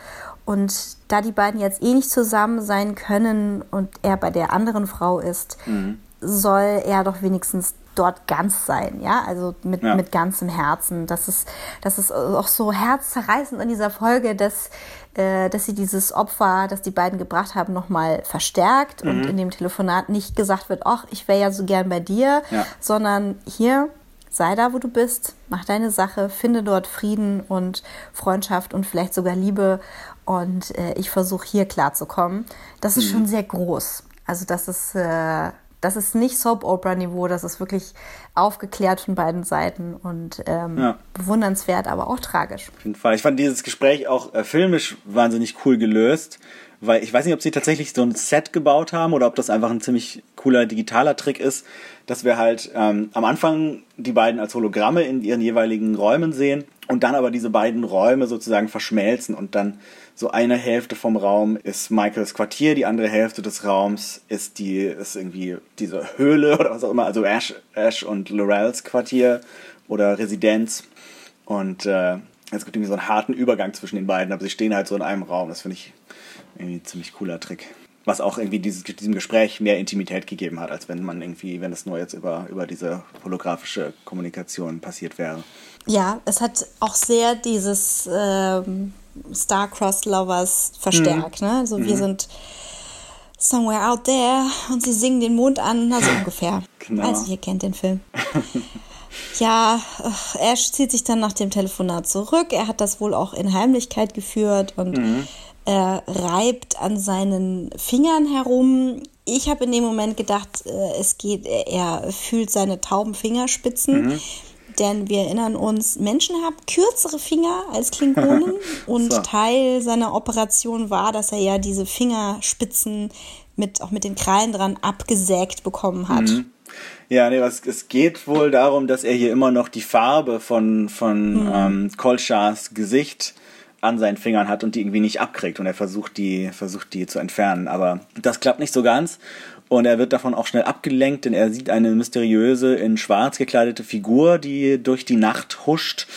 Und da die beiden jetzt eh nicht zusammen sein können und er bei der anderen Frau ist, mhm. soll er doch wenigstens dort ganz sein, ja, also mit, ja. mit ganzem Herzen. Das ist, das ist auch so herzzerreißend in dieser Folge, dass, äh, dass sie dieses Opfer, das die beiden gebracht haben, nochmal verstärkt mhm. und in dem Telefonat nicht gesagt wird, ach, ich wäre ja so gern bei dir, ja. sondern hier, sei da, wo du bist, mach deine Sache, finde dort Frieden und Freundschaft und vielleicht sogar Liebe und äh, ich versuche hier klarzukommen. Das ist mhm. schon sehr groß. Also das ist äh, das ist nicht Soap-Opera-Niveau, das ist wirklich aufgeklärt von beiden Seiten und ähm, ja. bewundernswert, aber auch tragisch. Auf jeden Fall. Ich fand dieses Gespräch auch äh, filmisch wahnsinnig cool gelöst, weil ich weiß nicht, ob sie tatsächlich so ein Set gebaut haben oder ob das einfach ein ziemlich cooler digitaler Trick ist, dass wir halt ähm, am Anfang die beiden als Hologramme in ihren jeweiligen Räumen sehen und dann aber diese beiden Räume sozusagen verschmelzen und dann so eine Hälfte vom Raum ist Michaels Quartier, die andere Hälfte des Raums ist die ist irgendwie diese Höhle oder was auch immer, also Ash, Ash und Lorels Quartier oder Residenz und äh, es gibt irgendwie so einen harten Übergang zwischen den beiden, aber sie stehen halt so in einem Raum. Das finde ich irgendwie ein ziemlich cooler Trick. Was auch irgendwie dieses, diesem Gespräch mehr Intimität gegeben hat, als wenn man irgendwie, wenn es nur jetzt über, über diese holographische Kommunikation passiert wäre. Ja, es hat auch sehr dieses ähm, Star-Crossed Lovers verstärkt. Mhm. Ne? Also wir mhm. sind somewhere out there und sie singen den Mond an, also ungefähr. Genau. Also ihr kennt den Film. ja, Ash zieht sich dann nach dem Telefonat zurück. Er hat das wohl auch in Heimlichkeit geführt und mhm. er reibt an seinen Fingern herum. Ich habe in dem Moment gedacht, äh, es geht, er fühlt seine tauben Fingerspitzen. Mhm denn wir erinnern uns, Menschen haben kürzere Finger als Klingonen und so. Teil seiner Operation war, dass er ja diese Fingerspitzen mit, auch mit den Krallen dran abgesägt bekommen hat. Mhm. Ja, nee, es, es geht wohl darum, dass er hier immer noch die Farbe von, von mhm. ähm, Kolchars Gesicht an seinen Fingern hat und die irgendwie nicht abkriegt und er versucht die, versucht die zu entfernen. Aber das klappt nicht so ganz und er wird davon auch schnell abgelenkt, denn er sieht eine mysteriöse, in schwarz gekleidete Figur, die durch die Nacht huscht.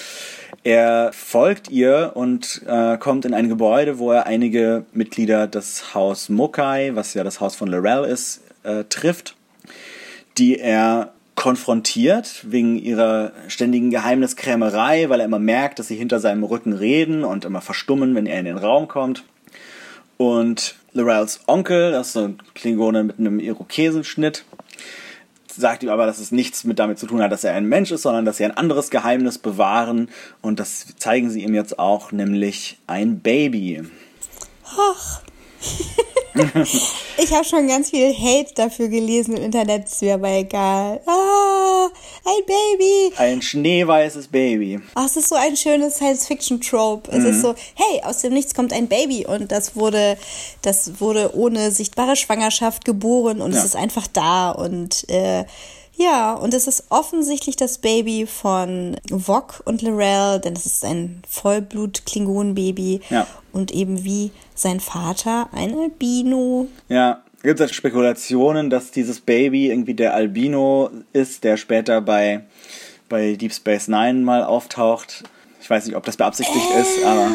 Er folgt ihr und äh, kommt in ein Gebäude, wo er einige Mitglieder des Haus Mokai, was ja das Haus von Lorel ist, äh, trifft, die er konfrontiert wegen ihrer ständigen Geheimniskrämerei, weil er immer merkt, dass sie hinter seinem Rücken reden und immer verstummen, wenn er in den Raum kommt. Und Lorels Onkel, das ist so ein Klingone mit einem Irokesenschnitt, sagt ihm aber, dass es nichts mit damit zu tun hat, dass er ein Mensch ist, sondern dass sie ein anderes Geheimnis bewahren. Und das zeigen sie ihm jetzt auch, nämlich ein Baby. Ach. ich habe schon ganz viel Hate dafür gelesen im Internet, ist mir aber egal. Ah, ein Baby. Ein schneeweißes Baby. Ach, es ist so ein schönes Science-Fiction-Trope. Es mhm. ist so, hey, aus dem Nichts kommt ein Baby und das wurde, das wurde ohne sichtbare Schwangerschaft geboren und ja. es ist einfach da und äh, ja, und es ist offensichtlich das Baby von Vok und Lorel, denn es ist ein Vollblut-Klingon-Baby. Ja. Und eben wie sein Vater ein Albino. Ja, gibt es Spekulationen, dass dieses Baby irgendwie der Albino ist, der später bei, bei Deep Space Nine mal auftaucht. Ich weiß nicht, ob das beabsichtigt äh, ist, aber.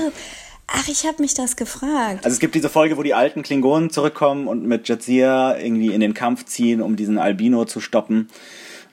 Ach, ich habe mich das gefragt. Also es gibt diese Folge, wo die alten Klingonen zurückkommen und mit Jadzia irgendwie in den Kampf ziehen, um diesen Albino zu stoppen.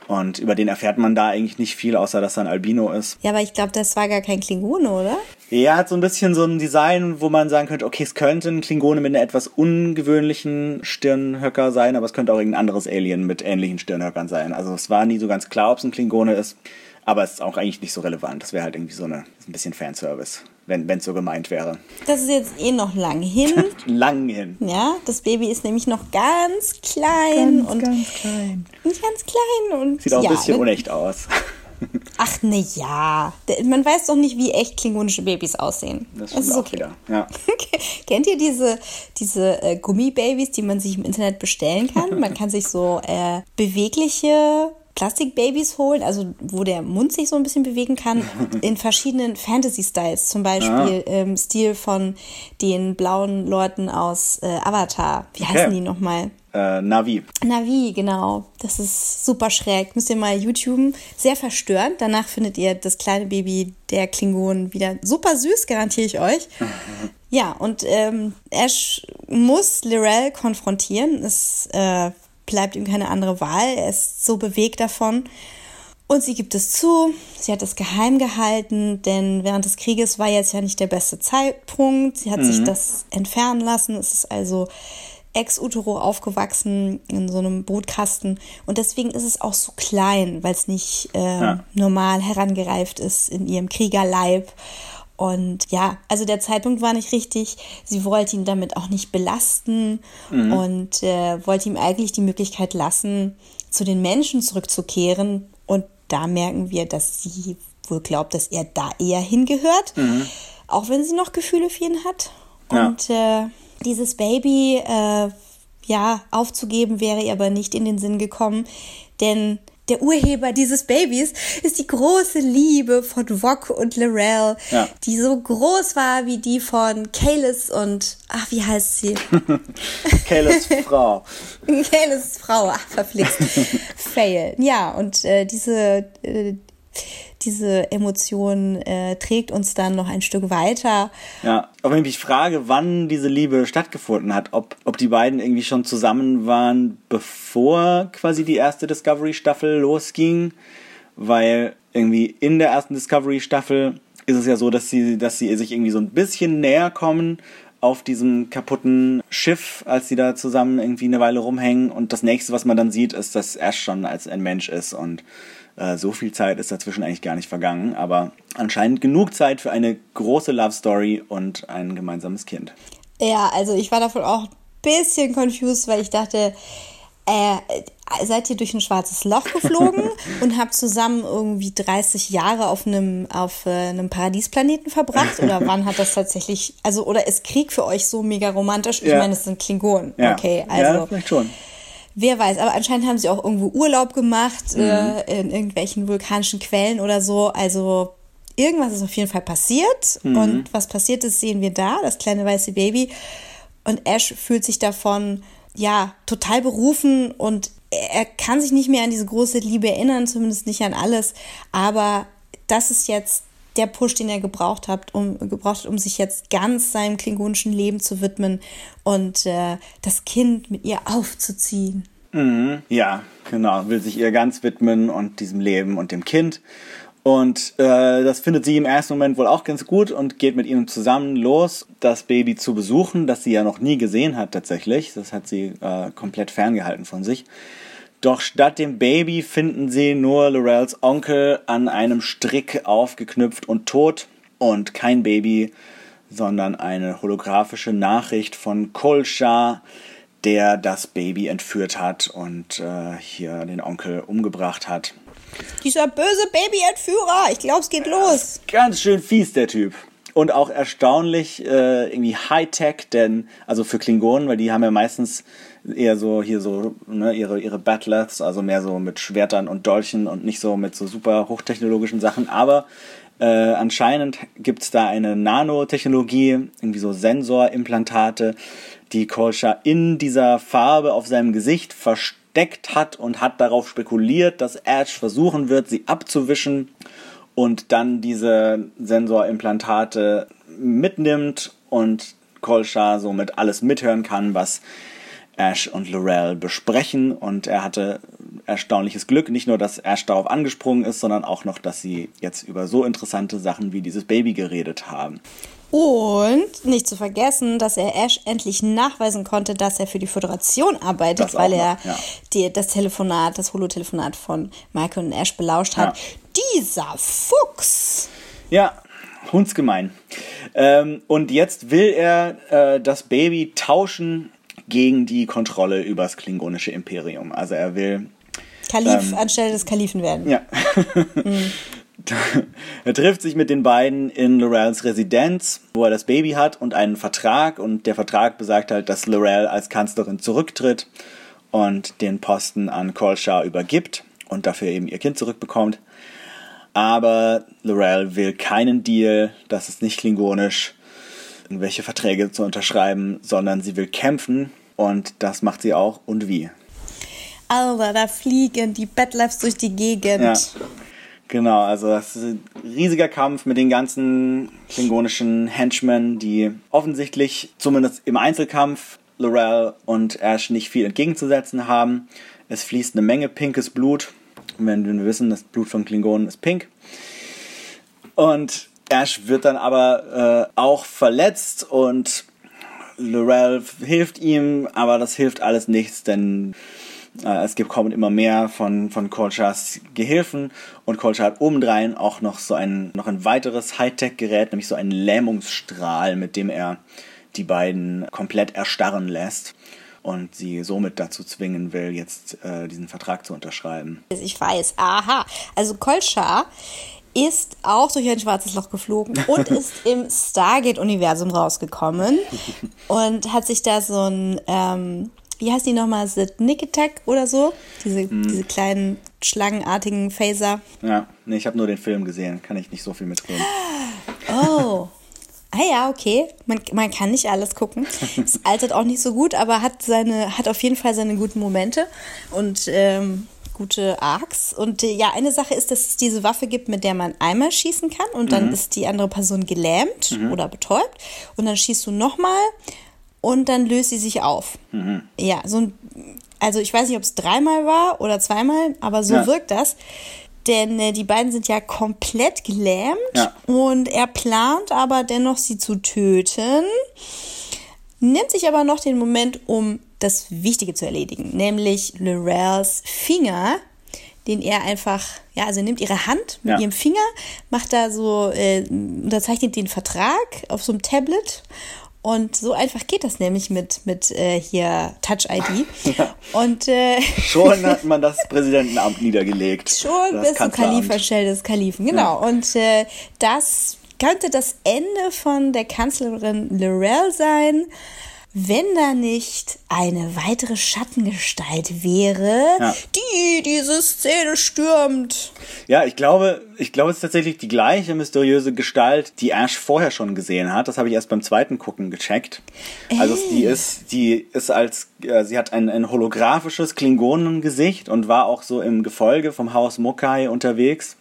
Und über den erfährt man da eigentlich nicht viel, außer dass er ein Albino ist. Ja, aber ich glaube, das war gar kein Klingone, oder? Er hat so ein bisschen so ein Design, wo man sagen könnte, okay, es könnte ein Klingone mit einer etwas ungewöhnlichen Stirnhöcker sein, aber es könnte auch irgendein anderes Alien mit ähnlichen Stirnhöckern sein. Also es war nie so ganz klar, ob es ein Klingone ist. Aber es ist auch eigentlich nicht so relevant. Das wäre halt irgendwie so eine, ein bisschen Fanservice, wenn es so gemeint wäre. Das ist jetzt eh noch lang hin. lang hin. Ja, das Baby ist nämlich noch ganz klein. Ganz, und ganz klein. Ganz klein. Und, Sieht auch ja, ein bisschen ne? unecht aus. Ach ne ja, man weiß doch nicht, wie echt klingonische Babys aussehen. Das, das ist okay. Wieder. Ja. Kennt ihr diese, diese äh, Gummibabys, die man sich im Internet bestellen kann? Man kann sich so äh, bewegliche Plastikbabys holen, also wo der Mund sich so ein bisschen bewegen kann, in verschiedenen Fantasy-Styles. Zum Beispiel ja. ähm, Stil von den blauen Leuten aus äh, Avatar. Wie okay. heißen die nochmal? Äh, Navi. Navi, genau. Das ist super schräg. Müsst ihr mal YouTuben. Sehr verstörend. Danach findet ihr das kleine Baby der Klingonen wieder super süß, garantiere ich euch. Ja, und ähm, Ash muss Lirel konfrontieren. Es äh, bleibt ihm keine andere Wahl. Er ist so bewegt davon. Und sie gibt es zu. Sie hat es geheim gehalten, denn während des Krieges war jetzt ja nicht der beste Zeitpunkt. Sie hat mhm. sich das entfernen lassen. Es ist also ex utero aufgewachsen in so einem Brutkasten. Und deswegen ist es auch so klein, weil es nicht äh, ja. normal herangereift ist in ihrem Kriegerleib. Und ja, also der Zeitpunkt war nicht richtig. Sie wollte ihn damit auch nicht belasten mhm. und äh, wollte ihm eigentlich die Möglichkeit lassen, zu den Menschen zurückzukehren. Und da merken wir, dass sie wohl glaubt, dass er da eher hingehört, mhm. auch wenn sie noch Gefühle für ihn hat. Ja. Und äh, dieses Baby, äh, ja, aufzugeben wäre ihr aber nicht in den Sinn gekommen, denn der Urheber dieses Babys ist die große Liebe von Vok und Lorel, ja. die so groß war wie die von Kalis und, ach, wie heißt sie? Kalis Frau. Kalis Frau, ach, verflixt. Fail. Ja, und äh, diese, äh, diese Emotion äh, trägt uns dann noch ein Stück weiter. Ja, aber wenn ich mich frage, wann diese Liebe stattgefunden hat, ob, ob die beiden irgendwie schon zusammen waren, bevor quasi die erste Discovery-Staffel losging, weil irgendwie in der ersten Discovery-Staffel ist es ja so, dass sie, dass sie sich irgendwie so ein bisschen näher kommen auf diesem kaputten Schiff, als sie da zusammen irgendwie eine Weile rumhängen. Und das nächste, was man dann sieht, ist, dass Ash schon als ein Mensch ist und äh, so viel Zeit ist dazwischen eigentlich gar nicht vergangen, aber anscheinend genug Zeit für eine große Love Story und ein gemeinsames Kind. Ja, also ich war davon auch ein bisschen confused, weil ich dachte, äh, seid ihr durch ein schwarzes Loch geflogen und habt zusammen irgendwie 30 Jahre auf einem, auf äh, einem Paradiesplaneten verbracht? Oder wann hat das tatsächlich, also, oder ist Krieg für euch so mega romantisch? Ich ja. meine, es sind Klingonen. Ja. Okay, also. Ja, vielleicht schon. Wer weiß, aber anscheinend haben sie auch irgendwo Urlaub gemacht, mhm. äh, in irgendwelchen vulkanischen Quellen oder so. Also irgendwas ist auf jeden Fall passiert. Mhm. Und was passiert ist, sehen wir da, das kleine weiße Baby. Und Ash fühlt sich davon, ja, total berufen und er kann sich nicht mehr an diese große Liebe erinnern, zumindest nicht an alles. Aber das ist jetzt der Push, den er gebraucht hat, um, gebraucht hat, um sich jetzt ganz seinem klingonischen Leben zu widmen und äh, das Kind mit ihr aufzuziehen. Mhm, ja, genau, will sich ihr ganz widmen und diesem Leben und dem Kind. Und äh, das findet sie im ersten Moment wohl auch ganz gut und geht mit ihm zusammen los, das Baby zu besuchen, das sie ja noch nie gesehen hat tatsächlich. Das hat sie äh, komplett ferngehalten von sich. Doch statt dem Baby finden sie nur Lorels Onkel an einem Strick aufgeknüpft und tot. Und kein Baby, sondern eine holographische Nachricht von Kolsha, der das Baby entführt hat und äh, hier den Onkel umgebracht hat. Dieser böse Babyentführer, ich glaube, es geht los. Ganz schön fies, der Typ. Und auch erstaunlich äh, irgendwie Hightech, denn, also für Klingonen, weil die haben ja meistens eher so hier so ne, ihre, ihre Battlers, also mehr so mit Schwertern und Dolchen und nicht so mit so super hochtechnologischen Sachen. Aber äh, anscheinend gibt es da eine Nanotechnologie, irgendwie so Sensorimplantate, die Kolscha in dieser Farbe auf seinem Gesicht versteckt hat und hat darauf spekuliert, dass Ash versuchen wird, sie abzuwischen und dann diese Sensorimplantate mitnimmt und Kolscha somit alles mithören kann, was Ash und Lorel besprechen und er hatte erstaunliches Glück, nicht nur, dass Ash darauf angesprungen ist, sondern auch noch, dass sie jetzt über so interessante Sachen wie dieses Baby geredet haben. Und nicht zu vergessen, dass er Ash endlich nachweisen konnte, dass er für die Föderation arbeitet, weil noch, er ja. die, das Telefonat, das Holotelefonat von Michael und Ash belauscht hat. Ja. Dieser Fuchs! Ja, hundsgemein. Ähm, und jetzt will er äh, das Baby tauschen gegen die Kontrolle über das klingonische Imperium. Also er will. Kalif ähm, anstelle des Kalifen werden. Ja. mhm. er trifft sich mit den beiden in Lorels Residenz, wo er das Baby hat und einen Vertrag. Und der Vertrag besagt halt, dass Lorel als Kanzlerin zurücktritt und den Posten an Kolsha übergibt und dafür eben ihr Kind zurückbekommt. Aber Lorel will keinen Deal, das ist nicht klingonisch irgendwelche Verträge zu unterschreiben, sondern sie will kämpfen und das macht sie auch und wie. Alter, da fliegen die Battlefs durch die Gegend. Ja. Genau, also das ist ein riesiger Kampf mit den ganzen klingonischen Henchmen, die offensichtlich, zumindest im Einzelkampf, Laurel und Ash nicht viel entgegenzusetzen haben. Es fließt eine Menge pinkes Blut. Wenn wir wissen, das Blut von Klingonen ist pink. Und Ash wird dann aber äh, auch verletzt und Laurel hilft ihm, aber das hilft alles nichts, denn äh, es gibt kommen immer mehr von, von Kolchas Gehilfen und Kolcha hat obendrein auch noch so ein, noch ein weiteres Hightech-Gerät, nämlich so einen Lähmungsstrahl, mit dem er die beiden komplett erstarren lässt und sie somit dazu zwingen will, jetzt äh, diesen Vertrag zu unterschreiben. Ich weiß, aha. Also Kolcha ist auch durch ein schwarzes Loch geflogen und ist im Stargate-Universum rausgekommen und hat sich da so ein, ähm, wie heißt die nochmal, Nikitek oder so? Diese, hm. diese kleinen schlangenartigen Phaser. Ja, nee, ich habe nur den Film gesehen, kann ich nicht so viel mitreden. Oh. Ah ja, okay. Man, man kann nicht alles gucken. Es altert auch nicht so gut, aber hat seine, hat auf jeden Fall seine guten Momente. Und ähm, gute Arcs. Und äh, ja, eine Sache ist, dass es diese Waffe gibt, mit der man einmal schießen kann und dann mhm. ist die andere Person gelähmt mhm. oder betäubt. Und dann schießt du nochmal und dann löst sie sich auf. Mhm. Ja, so ein, also ich weiß nicht, ob es dreimal war oder zweimal, aber so ja. wirkt das. Denn äh, die beiden sind ja komplett gelähmt ja. und er plant aber dennoch, sie zu töten nimmt sich aber noch den Moment, um das Wichtige zu erledigen, nämlich Lorels Finger, den er einfach, ja, also nimmt ihre Hand mit ja. ihrem Finger, macht da so, äh, unterzeichnet den Vertrag auf so einem Tablet und so einfach geht das nämlich mit, mit äh, hier Touch-ID. Ja. Und äh, schon hat man das Präsidentenamt niedergelegt. Schon bis zum Khalifa-Stelle des Kalifen, genau. Ja. Und äh, das könnte das Ende von der Kanzlerin Lorel sein wenn da nicht eine weitere Schattengestalt wäre, ja. die diese Szene stürmt. Ja, ich glaube, ich glaube, es ist tatsächlich die gleiche mysteriöse Gestalt, die Ash vorher schon gesehen hat. Das habe ich erst beim zweiten Gucken gecheckt. Ey. Also die ist, die ist als, äh, sie hat ein, ein holographisches Klingonengesicht und war auch so im Gefolge vom Haus Mokai unterwegs.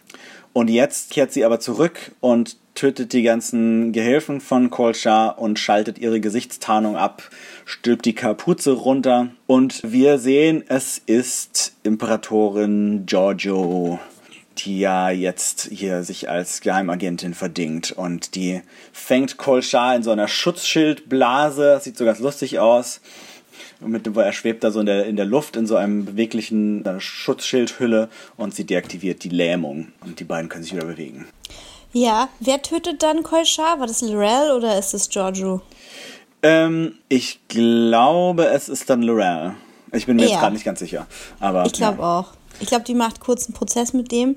Und jetzt kehrt sie aber zurück und tötet die ganzen Gehilfen von Kolsha und schaltet ihre Gesichtstarnung ab, stülpt die Kapuze runter und wir sehen, es ist Imperatorin Giorgio, die ja jetzt hier sich als Geheimagentin verdingt und die fängt Kolsha in so einer Schutzschildblase, sieht so ganz lustig aus. Mit, er schwebt da so in der, in der Luft in so einem beweglichen Schutzschildhülle und sie deaktiviert die Lähmung und die beiden können sich wieder bewegen. Ja, wer tötet dann Kolchar? War das Lorel oder ist es Giorgio? Ähm, ich glaube, es ist dann Lorel. Ich bin mir ja. jetzt gerade nicht ganz sicher. Aber, ich glaube ja. auch. Ich glaube, die macht kurz einen Prozess mit dem.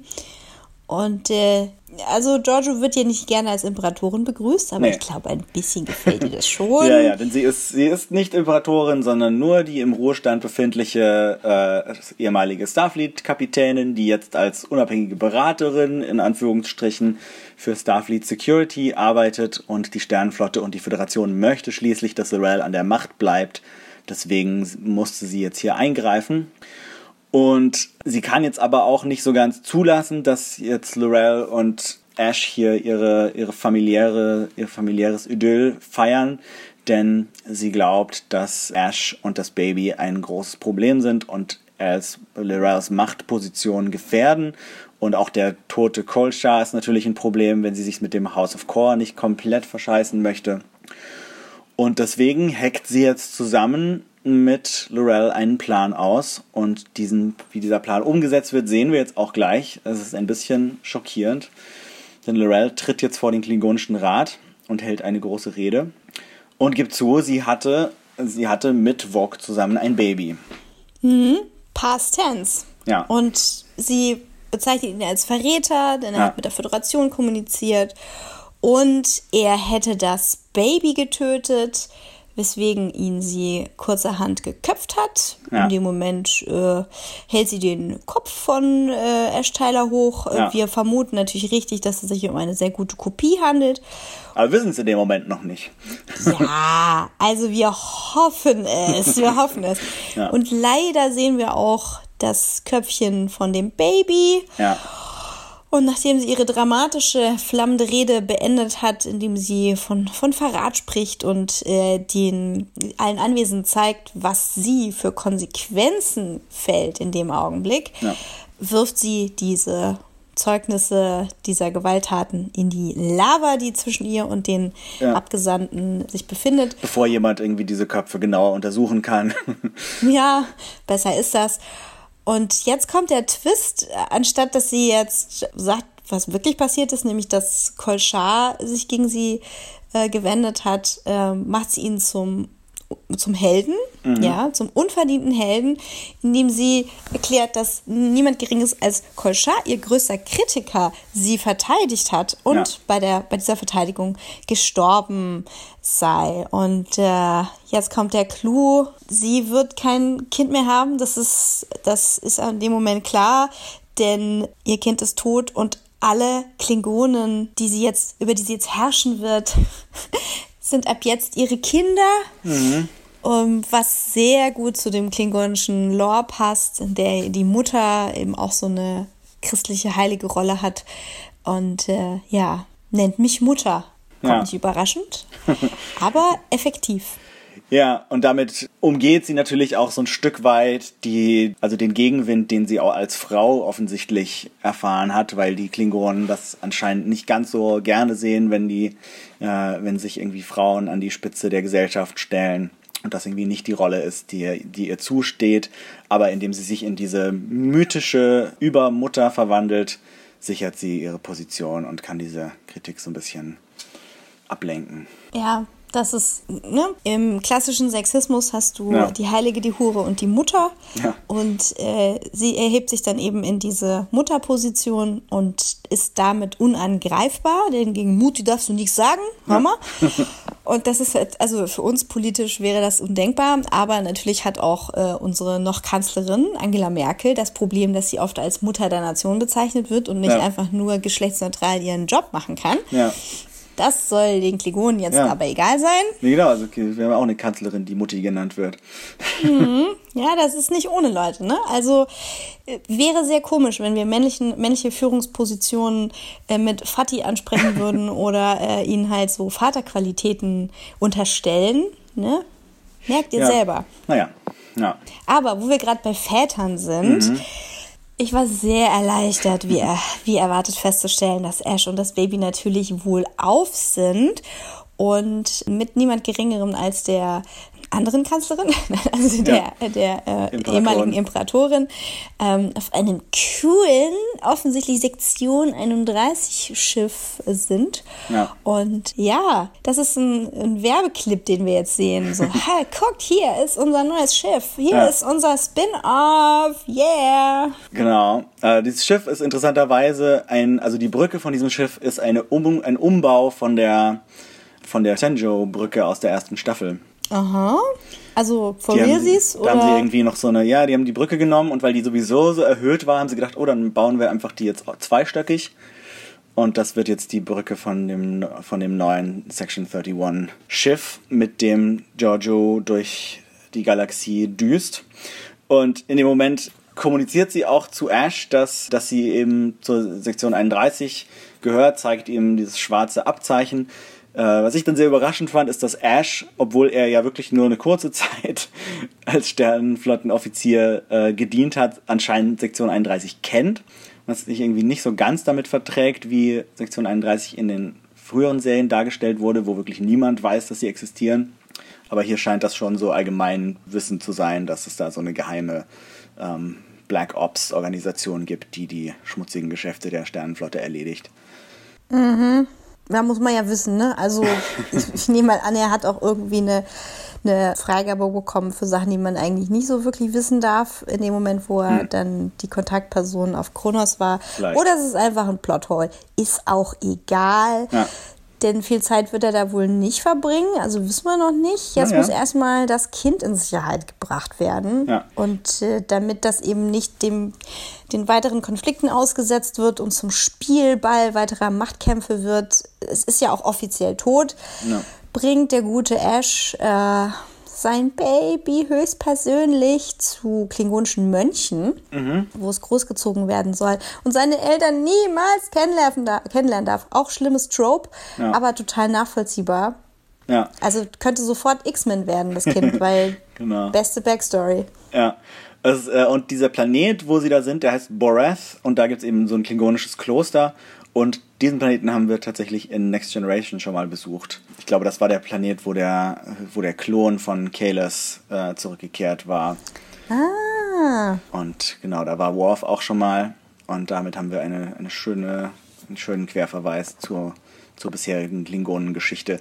Und äh, also Giorgio wird ja nicht gerne als Imperatorin begrüßt, aber nee. ich glaube, ein bisschen gefällt ihr das schon. ja, ja, denn sie ist, sie ist nicht Imperatorin, sondern nur die im Ruhestand befindliche äh, ehemalige Starfleet-Kapitänin, die jetzt als unabhängige Beraterin in Anführungsstrichen für Starfleet Security arbeitet und die Sternenflotte und die Föderation möchte schließlich, dass Sorel an der Macht bleibt. Deswegen musste sie jetzt hier eingreifen. Und sie kann jetzt aber auch nicht so ganz zulassen, dass jetzt Laurel und Ash hier ihre, ihre familiäre, ihr familiäres Idyll feiern, denn sie glaubt, dass Ash und das Baby ein großes Problem sind und als Laurels Machtposition gefährden. Und auch der tote Kolchar ist natürlich ein Problem, wenn sie sich mit dem House of Core nicht komplett verscheißen möchte. Und deswegen hackt sie jetzt zusammen mit Laurel einen Plan aus und diesen, wie dieser Plan umgesetzt wird, sehen wir jetzt auch gleich. Es ist ein bisschen schockierend, denn Laurel tritt jetzt vor den Klingonischen Rat und hält eine große Rede und gibt zu, sie hatte, sie hatte mit Vogue zusammen ein Baby. Mhm. Past tense. Ja. Und sie bezeichnet ihn als Verräter, denn er ja. hat mit der Föderation kommuniziert und er hätte das Baby getötet weswegen ihn sie kurzerhand geköpft hat. Ja. In dem Moment äh, hält sie den Kopf von äh, Ash Tyler hoch. Äh, ja. Wir vermuten natürlich richtig, dass es sich um eine sehr gute Kopie handelt. Aber wissen sie in dem Moment noch nicht. Ja, also wir hoffen es. Wir hoffen es. Ja. Und leider sehen wir auch das Köpfchen von dem Baby. Ja. Und nachdem sie ihre dramatische, flammende Rede beendet hat, indem sie von, von Verrat spricht und äh, den allen Anwesenden zeigt, was sie für Konsequenzen fällt in dem Augenblick, ja. wirft sie diese Zeugnisse dieser Gewalttaten in die Lava, die zwischen ihr und den ja. Abgesandten sich befindet. Bevor jemand irgendwie diese Köpfe genauer untersuchen kann. ja, besser ist das. Und jetzt kommt der Twist, anstatt dass sie jetzt sagt, was wirklich passiert ist, nämlich dass Kolschar sich gegen sie äh, gewendet hat, äh, macht sie ihn zum zum Helden, mhm. ja, zum unverdienten Helden, indem sie erklärt, dass niemand geringes als Kolschar, ihr größter Kritiker, sie verteidigt hat und ja. bei, der, bei dieser Verteidigung gestorben sei. Und äh, jetzt kommt der Clou, sie wird kein Kind mehr haben, das ist, das ist in dem Moment klar, denn ihr Kind ist tot und alle Klingonen, die sie jetzt, über die sie jetzt herrschen wird, sind ab jetzt ihre Kinder. Mhm. Um, was sehr gut zu dem klingonischen Lore passt, in der die Mutter eben auch so eine christliche heilige Rolle hat. Und äh, ja, nennt mich Mutter. Kommt ja. nicht überraschend, aber effektiv. Ja, und damit umgeht sie natürlich auch so ein Stück weit die, also den Gegenwind, den sie auch als Frau offensichtlich erfahren hat, weil die Klingonen das anscheinend nicht ganz so gerne sehen, wenn die, äh, wenn sich irgendwie Frauen an die Spitze der Gesellschaft stellen und das irgendwie nicht die Rolle ist, die, die ihr zusteht, aber indem sie sich in diese mythische Übermutter verwandelt, sichert sie ihre Position und kann diese Kritik so ein bisschen ablenken. Ja, das ist, ne? Im klassischen Sexismus hast du ja. die Heilige, die Hure und die Mutter. Ja. Und äh, sie erhebt sich dann eben in diese Mutterposition und ist damit unangreifbar. Denn gegen Mutti darfst du nichts sagen, Mama. Ja. und das ist, halt, also für uns politisch wäre das undenkbar. Aber natürlich hat auch äh, unsere noch Kanzlerin Angela Merkel das Problem, dass sie oft als Mutter der Nation bezeichnet wird und nicht einfach nur geschlechtsneutral ihren Job machen kann. Ja. Das soll den Klingonen jetzt ja. aber egal sein. Nee, genau, also okay, wir haben auch eine Kanzlerin, die Mutti genannt wird. Mhm. Ja, das ist nicht ohne Leute, ne? Also äh, wäre sehr komisch, wenn wir männlichen, männliche Führungspositionen äh, mit Fati ansprechen würden oder äh, ihnen halt so Vaterqualitäten unterstellen, ne? Merkt ihr ja. selber. Naja, ja. Aber wo wir gerade bei Vätern sind, mhm ich war sehr erleichtert, wie, er, wie erwartet festzustellen, dass Ash und das Baby natürlich wohl auf sind und mit niemand Geringerem als der anderen Kanzlerin, also der, ja. der äh, ehemaligen Imperatorin, ähm, auf einem coolen, offensichtlich Sektion 31 Schiff sind. Ja. Und ja, das ist ein, ein, Werbeclip, den wir jetzt sehen. So, hey, guckt, hier ist unser neues Schiff. Hier ja. ist unser Spin-off. Yeah. Genau. Äh, dieses Schiff ist interessanterweise ein, also die Brücke von diesem Schiff ist eine um, ein Umbau von der von der Senjo-Brücke aus der ersten Staffel. Aha. Also for realsies? Da haben sie irgendwie noch so eine, ja, die haben die Brücke genommen und weil die sowieso so erhöht war, haben sie gedacht, oh, dann bauen wir einfach die jetzt zweistöckig. Und das wird jetzt die Brücke von dem, von dem neuen Section 31 Schiff, mit dem Giorgio durch die Galaxie düst. Und in dem Moment kommuniziert sie auch zu Ash, dass, dass sie eben zur Sektion 31 gehört, zeigt ihm dieses schwarze Abzeichen äh, was ich dann sehr überraschend fand, ist, dass Ash, obwohl er ja wirklich nur eine kurze Zeit als Sternenflottenoffizier äh, gedient hat, anscheinend Sektion 31 kennt, was sich irgendwie nicht so ganz damit verträgt, wie Sektion 31 in den früheren Serien dargestellt wurde, wo wirklich niemand weiß, dass sie existieren. Aber hier scheint das schon so allgemein Wissen zu sein, dass es da so eine geheime ähm, Black Ops Organisation gibt, die die schmutzigen Geschäfte der Sternenflotte erledigt. Mhm. Da muss man ja wissen, ne? Also ich, ich nehme mal an, er hat auch irgendwie eine, eine Freigabe bekommen für Sachen, die man eigentlich nicht so wirklich wissen darf, in dem Moment, wo er hm. dann die Kontaktperson auf Kronos war. Vielleicht. Oder es ist einfach ein Plothole. Ist auch egal. Ja. Denn viel Zeit wird er da wohl nicht verbringen, also wissen wir noch nicht. Jetzt ja, ja. muss erstmal das Kind in Sicherheit gebracht werden. Ja. Und äh, damit das eben nicht dem, den weiteren Konflikten ausgesetzt wird und zum Spielball weiterer Machtkämpfe wird, es ist ja auch offiziell tot, bringt der gute Ash äh, sein Baby höchstpersönlich zu klingonischen Mönchen, mhm. wo es großgezogen werden soll und seine Eltern niemals kennenlernen, da kennenlernen darf. Auch schlimmes Trope, ja. aber total nachvollziehbar. Ja. Also könnte sofort X-Men werden, das Kind, weil genau. beste Backstory. Ja. Äh, und dieser Planet, wo sie da sind, der heißt Borath und da gibt es eben so ein klingonisches Kloster und diesen Planeten haben wir tatsächlich in Next Generation schon mal besucht. Ich glaube, das war der Planet, wo der, wo der Klon von Kalos äh, zurückgekehrt war. Ah. Und genau, da war Worf auch schon mal. Und damit haben wir eine, eine schöne, einen schönen Querverweis zur, zur bisherigen Klingonengeschichte.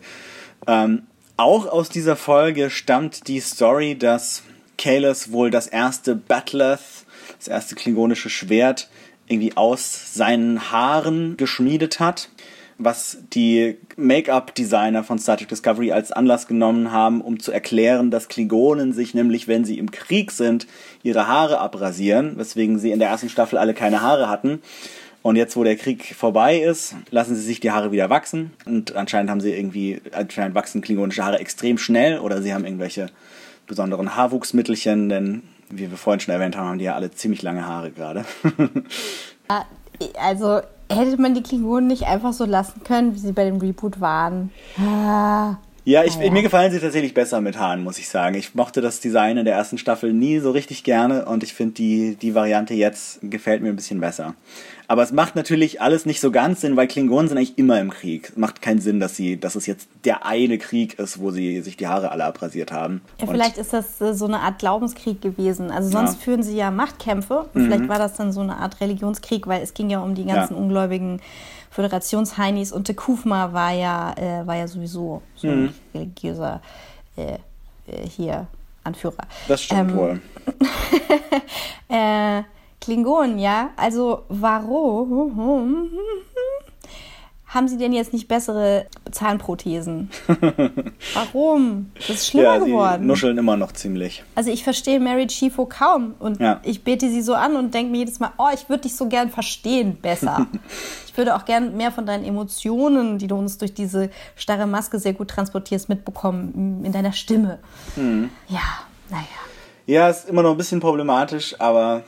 Ähm, auch aus dieser Folge stammt die Story, dass Kalos wohl das erste Bat'leth, das erste klingonische Schwert, irgendwie aus seinen Haaren geschmiedet hat, was die Make-up-Designer von Star Trek Discovery als Anlass genommen haben, um zu erklären, dass Klingonen sich nämlich, wenn sie im Krieg sind, ihre Haare abrasieren, weswegen sie in der ersten Staffel alle keine Haare hatten. Und jetzt, wo der Krieg vorbei ist, lassen sie sich die Haare wieder wachsen. Und anscheinend haben sie irgendwie, anscheinend wachsen klingonische Haare extrem schnell oder sie haben irgendwelche besonderen Haarwuchsmittelchen, denn wie wir vorhin schon erwähnt haben, haben die ja alle ziemlich lange Haare gerade. also hätte man die Klingonen nicht einfach so lassen können, wie sie bei dem Reboot waren. Ah. Ja, ich, ja. mir gefallen sie tatsächlich besser mit Haaren, muss ich sagen. Ich mochte das Design in der ersten Staffel nie so richtig gerne und ich finde die, die Variante jetzt gefällt mir ein bisschen besser. Aber es macht natürlich alles nicht so ganz Sinn, weil Klingonen sind eigentlich immer im Krieg. Es macht keinen Sinn, dass sie, dass es jetzt der eine Krieg ist, wo sie sich die Haare alle abrasiert haben. Ja, vielleicht ist das äh, so eine Art Glaubenskrieg gewesen. Also sonst ja. führen sie ja Machtkämpfe. Mhm. vielleicht war das dann so eine Art Religionskrieg, weil es ging ja um die ganzen ja. ungläubigen Föderationsheinis und Tekufma war ja, äh, war ja sowieso so mhm. ein religiöser äh, äh, hier Anführer. Das stimmt ähm, wohl. äh, Klingonen, ja. Also warum haben sie denn jetzt nicht bessere Zahnprothesen? Warum? Das ist schlimmer ja, sie geworden. nuscheln immer noch ziemlich. Also ich verstehe Mary Chifo kaum und ja. ich bete sie so an und denke mir jedes Mal, oh, ich würde dich so gern verstehen besser. ich würde auch gern mehr von deinen Emotionen, die du uns durch diese starre Maske sehr gut transportierst, mitbekommen in deiner Stimme. Mhm. Ja, naja. Ja, ist immer noch ein bisschen problematisch, aber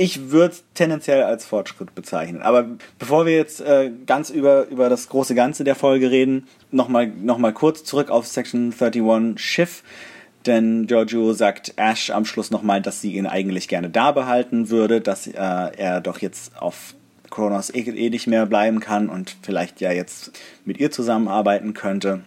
ich würde es tendenziell als Fortschritt bezeichnen. Aber bevor wir jetzt äh, ganz über, über das große Ganze der Folge reden, nochmal noch mal kurz zurück auf Section 31 Schiff. Denn Giorgio sagt Ash am Schluss nochmal, dass sie ihn eigentlich gerne da behalten würde, dass äh, er doch jetzt auf Kronos eh, eh nicht mehr bleiben kann und vielleicht ja jetzt mit ihr zusammenarbeiten könnte.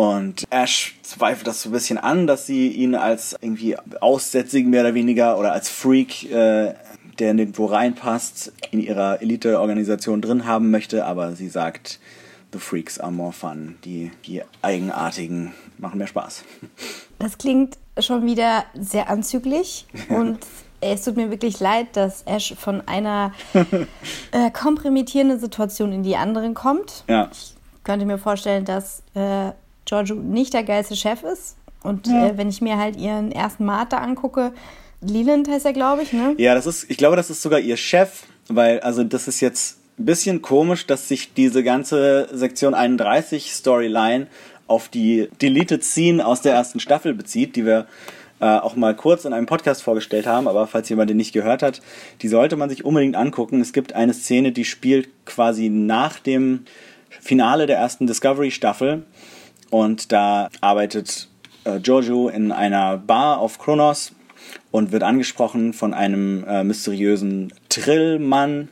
Und Ash zweifelt das so ein bisschen an, dass sie ihn als irgendwie Aussätzigen mehr oder weniger oder als Freak, äh, der nirgendwo reinpasst, in ihrer Elite-Organisation drin haben möchte. Aber sie sagt, The Freaks are more fun. Die, die Eigenartigen machen mehr Spaß. Das klingt schon wieder sehr anzüglich und es tut mir wirklich leid, dass Ash von einer äh, kompromittierenden Situation in die anderen kommt. Ja. Ich könnte mir vorstellen, dass äh, Giorgio nicht der geilste Chef ist. Und ja. äh, wenn ich mir halt ihren ersten Mate angucke, Leland heißt er, glaube ich, ne? Ja, das ist, ich glaube, das ist sogar ihr Chef, weil, also das ist jetzt ein bisschen komisch, dass sich diese ganze Sektion 31 Storyline auf die Deleted Scene aus der ersten Staffel bezieht, die wir äh, auch mal kurz in einem Podcast vorgestellt haben, aber falls jemand den nicht gehört hat, die sollte man sich unbedingt angucken. Es gibt eine Szene, die spielt quasi nach dem Finale der ersten Discovery-Staffel und da arbeitet äh, Giorgio in einer Bar auf Kronos und wird angesprochen von einem äh, mysteriösen Trillmann.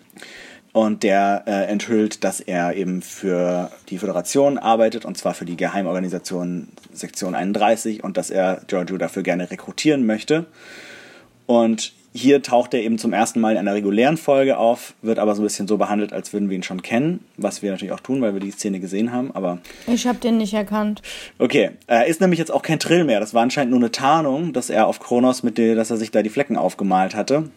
Und der äh, enthüllt, dass er eben für die Föderation arbeitet, und zwar für die Geheimorganisation Sektion 31, und dass er Giorgio dafür gerne rekrutieren möchte. Und hier taucht er eben zum ersten Mal in einer regulären Folge auf, wird aber so ein bisschen so behandelt, als würden wir ihn schon kennen, was wir natürlich auch tun, weil wir die Szene gesehen haben, aber... Ich habe den nicht erkannt. Okay, er ist nämlich jetzt auch kein Trill mehr. Das war anscheinend nur eine Tarnung, dass er auf Kronos mit der, dass er sich da die Flecken aufgemalt hatte.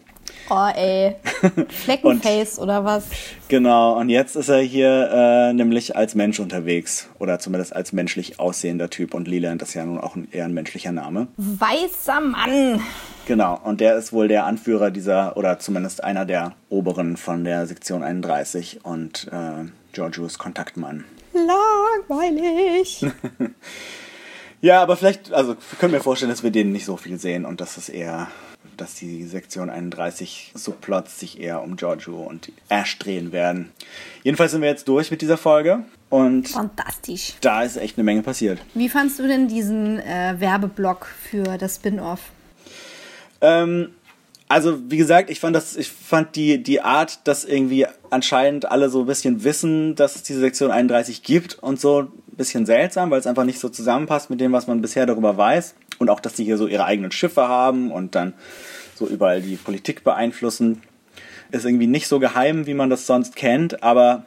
Oh ey, Fleckenface oder was? Genau, und jetzt ist er hier äh, nämlich als Mensch unterwegs. Oder zumindest als menschlich aussehender Typ. Und Leland ist ja nun auch ein, eher ein menschlicher Name. Weißer Mann! Genau, und der ist wohl der Anführer dieser, oder zumindest einer der Oberen von der Sektion 31 und äh, Giorgios Kontaktmann. Langweilig! Ja, aber vielleicht, also ich könnte mir vorstellen, dass wir den nicht so viel sehen und dass es eher, dass die Sektion 31 Subplots sich eher um Giorgio und Ash drehen werden. Jedenfalls sind wir jetzt durch mit dieser Folge und fantastisch. Da ist echt eine Menge passiert. Wie fandst du denn diesen äh, Werbeblock für das Spin-off? Ähm, also wie gesagt, ich fand das, ich fand die, die Art, dass irgendwie anscheinend alle so ein bisschen wissen, dass es diese Sektion 31 gibt und so bisschen seltsam, weil es einfach nicht so zusammenpasst mit dem, was man bisher darüber weiß. Und auch, dass die hier so ihre eigenen Schiffe haben und dann so überall die Politik beeinflussen. Ist irgendwie nicht so geheim, wie man das sonst kennt, aber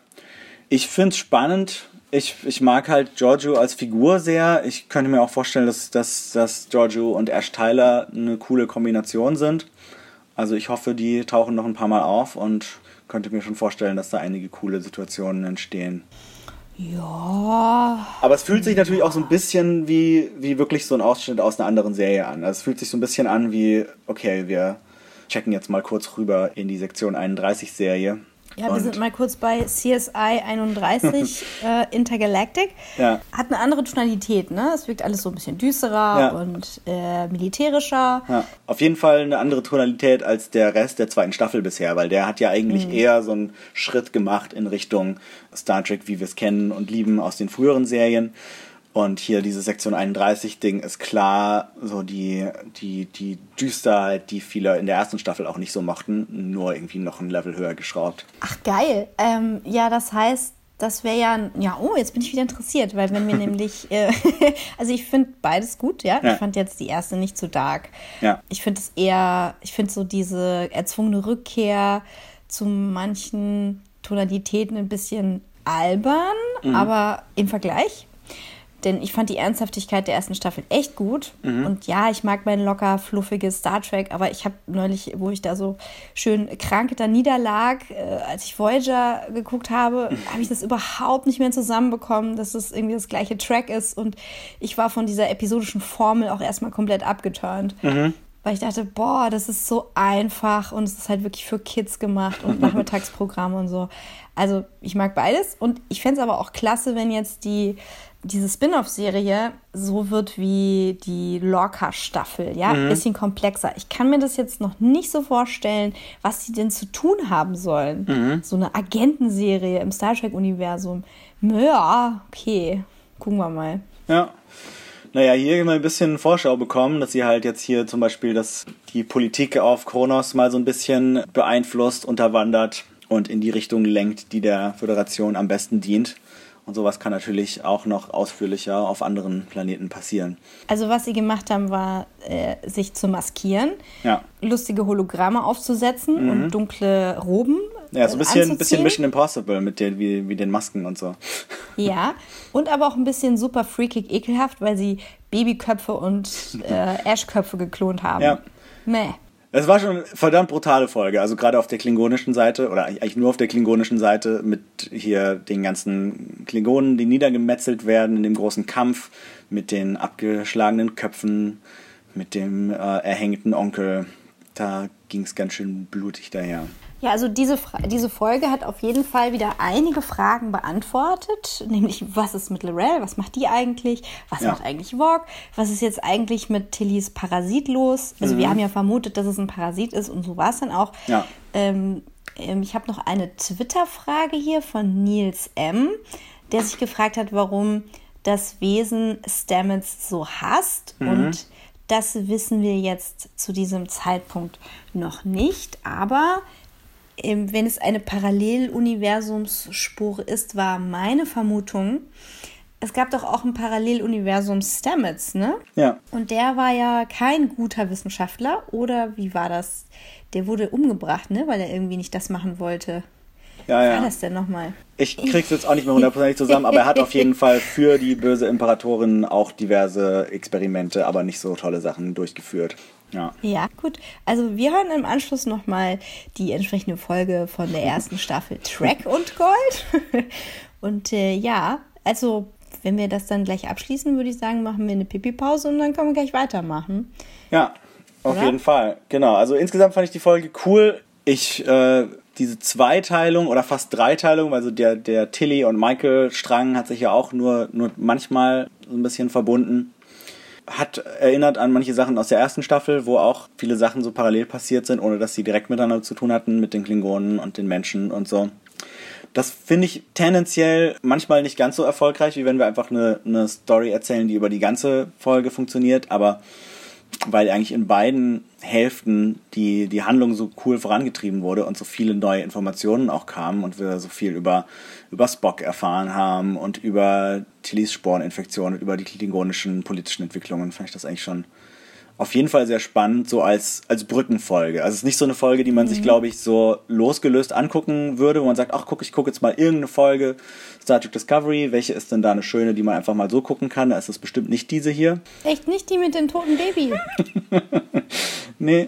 ich finde es spannend. Ich, ich mag halt Giorgio als Figur sehr. Ich könnte mir auch vorstellen, dass, dass, dass Giorgio und Ash Tyler eine coole Kombination sind. Also ich hoffe, die tauchen noch ein paar Mal auf und könnte mir schon vorstellen, dass da einige coole Situationen entstehen. Ja. Aber es fühlt sich natürlich auch so ein bisschen wie, wie wirklich so ein Ausschnitt aus einer anderen Serie an. Also es fühlt sich so ein bisschen an wie, okay, wir checken jetzt mal kurz rüber in die Sektion 31 Serie ja, wir sind mal kurz bei CSI 31 äh, Intergalactic. Ja. Hat eine andere Tonalität, ne? Es wirkt alles so ein bisschen düsterer ja. und äh, militärischer. Ja. Auf jeden Fall eine andere Tonalität als der Rest der zweiten Staffel bisher, weil der hat ja eigentlich mhm. eher so einen Schritt gemacht in Richtung Star Trek, wie wir es kennen und lieben aus den früheren Serien. Und hier dieses Sektion 31 Ding ist klar so die, die, die Düsterheit, die viele in der ersten Staffel auch nicht so mochten, nur irgendwie noch ein Level höher geschraubt. Ach geil. Ähm, ja, das heißt, das wäre ja, ja, oh, jetzt bin ich wieder interessiert, weil wenn wir nämlich, äh, also ich finde beides gut, ja? ja? Ich fand jetzt die erste nicht zu dark. Ja. Ich finde es eher, ich finde so diese erzwungene Rückkehr zu manchen Tonalitäten ein bisschen albern, mhm. aber im Vergleich denn ich fand die Ernsthaftigkeit der ersten Staffel echt gut. Mhm. Und ja, ich mag mein locker fluffiges Star Trek, aber ich habe neulich, wo ich da so schön krank da niederlag, äh, als ich Voyager geguckt habe, mhm. habe ich das überhaupt nicht mehr zusammenbekommen, dass es irgendwie das gleiche Track ist. Und ich war von dieser episodischen Formel auch erstmal komplett abgeturnt. Mhm weil ich dachte, boah, das ist so einfach und es ist halt wirklich für Kids gemacht und Nachmittagsprogramm und so. Also ich mag beides und ich fände es aber auch klasse, wenn jetzt die diese Spin-off-Serie so wird wie die Lorca-Staffel, ja, mhm. bisschen komplexer. Ich kann mir das jetzt noch nicht so vorstellen, was sie denn zu tun haben sollen. Mhm. So eine Agentenserie im Star Trek-Universum. Ja, okay, gucken wir mal. Ja. Naja, hier haben wir ein bisschen Vorschau bekommen, dass sie halt jetzt hier zum Beispiel das, die Politik auf Kronos mal so ein bisschen beeinflusst, unterwandert und in die Richtung lenkt, die der Föderation am besten dient. Und sowas kann natürlich auch noch ausführlicher auf anderen Planeten passieren. Also was sie gemacht haben, war, äh, sich zu maskieren, ja. lustige Hologramme aufzusetzen mhm. und dunkle Roben. Ja, so ein bisschen, bisschen Mission Impossible mit den, wie, wie den Masken und so. Ja, und aber auch ein bisschen super freakig ekelhaft, weil sie Babyköpfe und äh, Ashköpfe geklont haben. Ja. Meh. Es war schon eine verdammt brutale Folge, also gerade auf der klingonischen Seite oder eigentlich nur auf der klingonischen Seite mit hier den ganzen Klingonen, die niedergemetzelt werden in dem großen Kampf mit den abgeschlagenen Köpfen, mit dem äh, erhängten Onkel. Da ging es ganz schön blutig daher. Ja, also diese, diese Folge hat auf jeden Fall wieder einige Fragen beantwortet, nämlich was ist mit Lorel, was macht die eigentlich, was ja. macht eigentlich Vogue, was ist jetzt eigentlich mit Tillys Parasit los? Also mhm. wir haben ja vermutet, dass es ein Parasit ist und so war es dann auch. Ja. Ähm, ähm, ich habe noch eine Twitter-Frage hier von Nils M., der sich gefragt hat, warum das Wesen Stamets so hasst mhm. und das wissen wir jetzt zu diesem Zeitpunkt noch nicht, aber wenn es eine Paralleluniversumsspur ist, war meine Vermutung, es gab doch auch ein Paralleluniversum Stamets, ne? Ja. Und der war ja kein guter Wissenschaftler, oder wie war das? Der wurde umgebracht, ne? Weil er irgendwie nicht das machen wollte. Ja, ja. War das denn nochmal? Ich krieg's jetzt auch nicht mehr hundertprozentig zusammen, aber er hat auf jeden Fall für die böse Imperatorin auch diverse Experimente, aber nicht so tolle Sachen durchgeführt. Ja. ja, gut. Also wir hören im Anschluss nochmal die entsprechende Folge von der ersten Staffel Track und Gold. und äh, ja, also wenn wir das dann gleich abschließen, würde ich sagen, machen wir eine Pipi-Pause und dann können wir gleich weitermachen. Ja, auf Oder? jeden Fall. Genau. Also insgesamt fand ich die Folge cool. Ich, äh, diese Zweiteilung oder fast Dreiteilung, also der, der Tilly und Michael Strang hat sich ja auch nur, nur manchmal so ein bisschen verbunden hat erinnert an manche Sachen aus der ersten Staffel, wo auch viele Sachen so parallel passiert sind, ohne dass sie direkt miteinander zu tun hatten mit den Klingonen und den Menschen und so. Das finde ich tendenziell manchmal nicht ganz so erfolgreich, wie wenn wir einfach eine, eine Story erzählen, die über die ganze Folge funktioniert, aber weil eigentlich in beiden Hälften die, die Handlung so cool vorangetrieben wurde und so viele neue Informationen auch kamen und wir so viel über, über Spock erfahren haben und über Tillys Sporeninfektion und über die klingonischen politischen Entwicklungen, fand ich das eigentlich schon auf jeden Fall sehr spannend, so als, als Brückenfolge. Also es ist nicht so eine Folge, die man mhm. sich, glaube ich, so losgelöst angucken würde, wo man sagt, ach guck, ich gucke jetzt mal irgendeine Folge Star Trek Discovery, welche ist denn da eine schöne, die man einfach mal so gucken kann? Da ist es bestimmt nicht diese hier. Echt nicht die mit dem toten Baby? nee,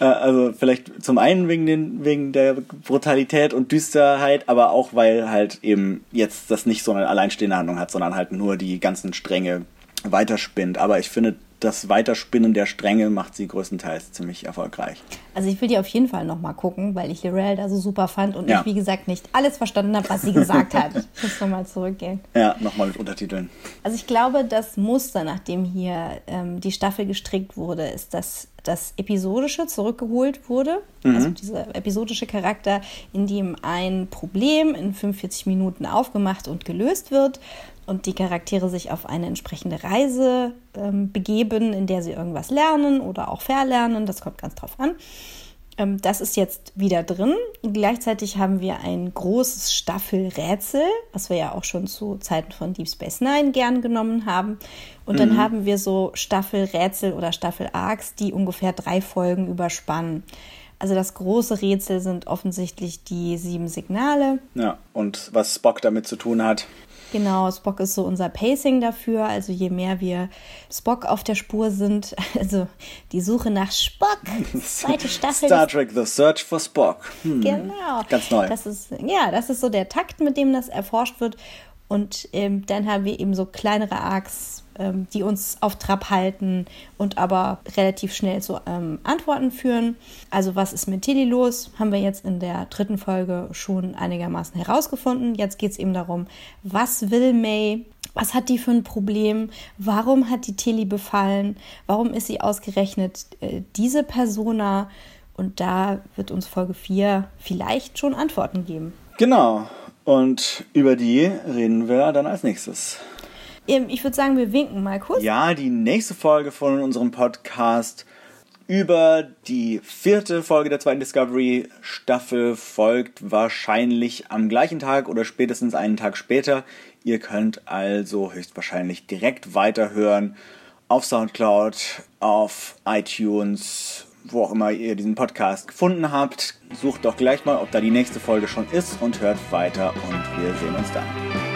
äh, also vielleicht zum einen wegen, den, wegen der Brutalität und Düsterheit, aber auch weil halt eben jetzt das nicht so eine alleinstehende Handlung hat, sondern halt nur die ganzen Stränge weiterspinnt. Aber ich finde, das Weiterspinnen der Stränge macht sie größtenteils ziemlich erfolgreich. Also ich will die auf jeden Fall nochmal gucken, weil ich Lirel da so super fand und ja. ich, wie gesagt, nicht alles verstanden habe, was sie gesagt hat. Ich muss nochmal zurückgehen. Ja, nochmal mit Untertiteln. Also ich glaube, das Muster, nachdem hier ähm, die Staffel gestrickt wurde, ist, dass das Episodische zurückgeholt wurde. Mhm. Also dieser episodische Charakter, in dem ein Problem in 45 Minuten aufgemacht und gelöst wird und die Charaktere sich auf eine entsprechende Reise ähm, begeben, in der sie irgendwas lernen oder auch verlernen. Das kommt ganz drauf an. Ähm, das ist jetzt wieder drin. Gleichzeitig haben wir ein großes Staffelrätsel, was wir ja auch schon zu Zeiten von Deep Space Nine gern genommen haben. Und mhm. dann haben wir so Staffelrätsel oder Staffelarcs, die ungefähr drei Folgen überspannen. Also das große Rätsel sind offensichtlich die sieben Signale. Ja, und was Spock damit zu tun hat. Genau, Spock ist so unser Pacing dafür. Also je mehr wir Spock auf der Spur sind, also die Suche nach Spock, zweite Staffel. Star Trek The Search for Spock. Hm. Genau. Ganz neu. Das ist, ja, das ist so der Takt, mit dem das erforscht wird. Und ähm, dann haben wir eben so kleinere Arcs, die uns auf Trab halten und aber relativ schnell zu ähm, Antworten führen. Also was ist mit Tilly los? Haben wir jetzt in der dritten Folge schon einigermaßen herausgefunden. Jetzt geht es eben darum, was will May? Was hat die für ein Problem? Warum hat die Tilly befallen? Warum ist sie ausgerechnet äh, diese Persona? Und da wird uns Folge 4 vielleicht schon Antworten geben. Genau. Und über die reden wir dann als nächstes. Ich würde sagen, wir winken mal kurz. Ja, die nächste Folge von unserem Podcast über die vierte Folge der zweiten Discovery Staffel folgt wahrscheinlich am gleichen Tag oder spätestens einen Tag später. Ihr könnt also höchstwahrscheinlich direkt weiterhören auf Soundcloud, auf iTunes, wo auch immer ihr diesen Podcast gefunden habt. Sucht doch gleich mal, ob da die nächste Folge schon ist und hört weiter und wir sehen uns dann.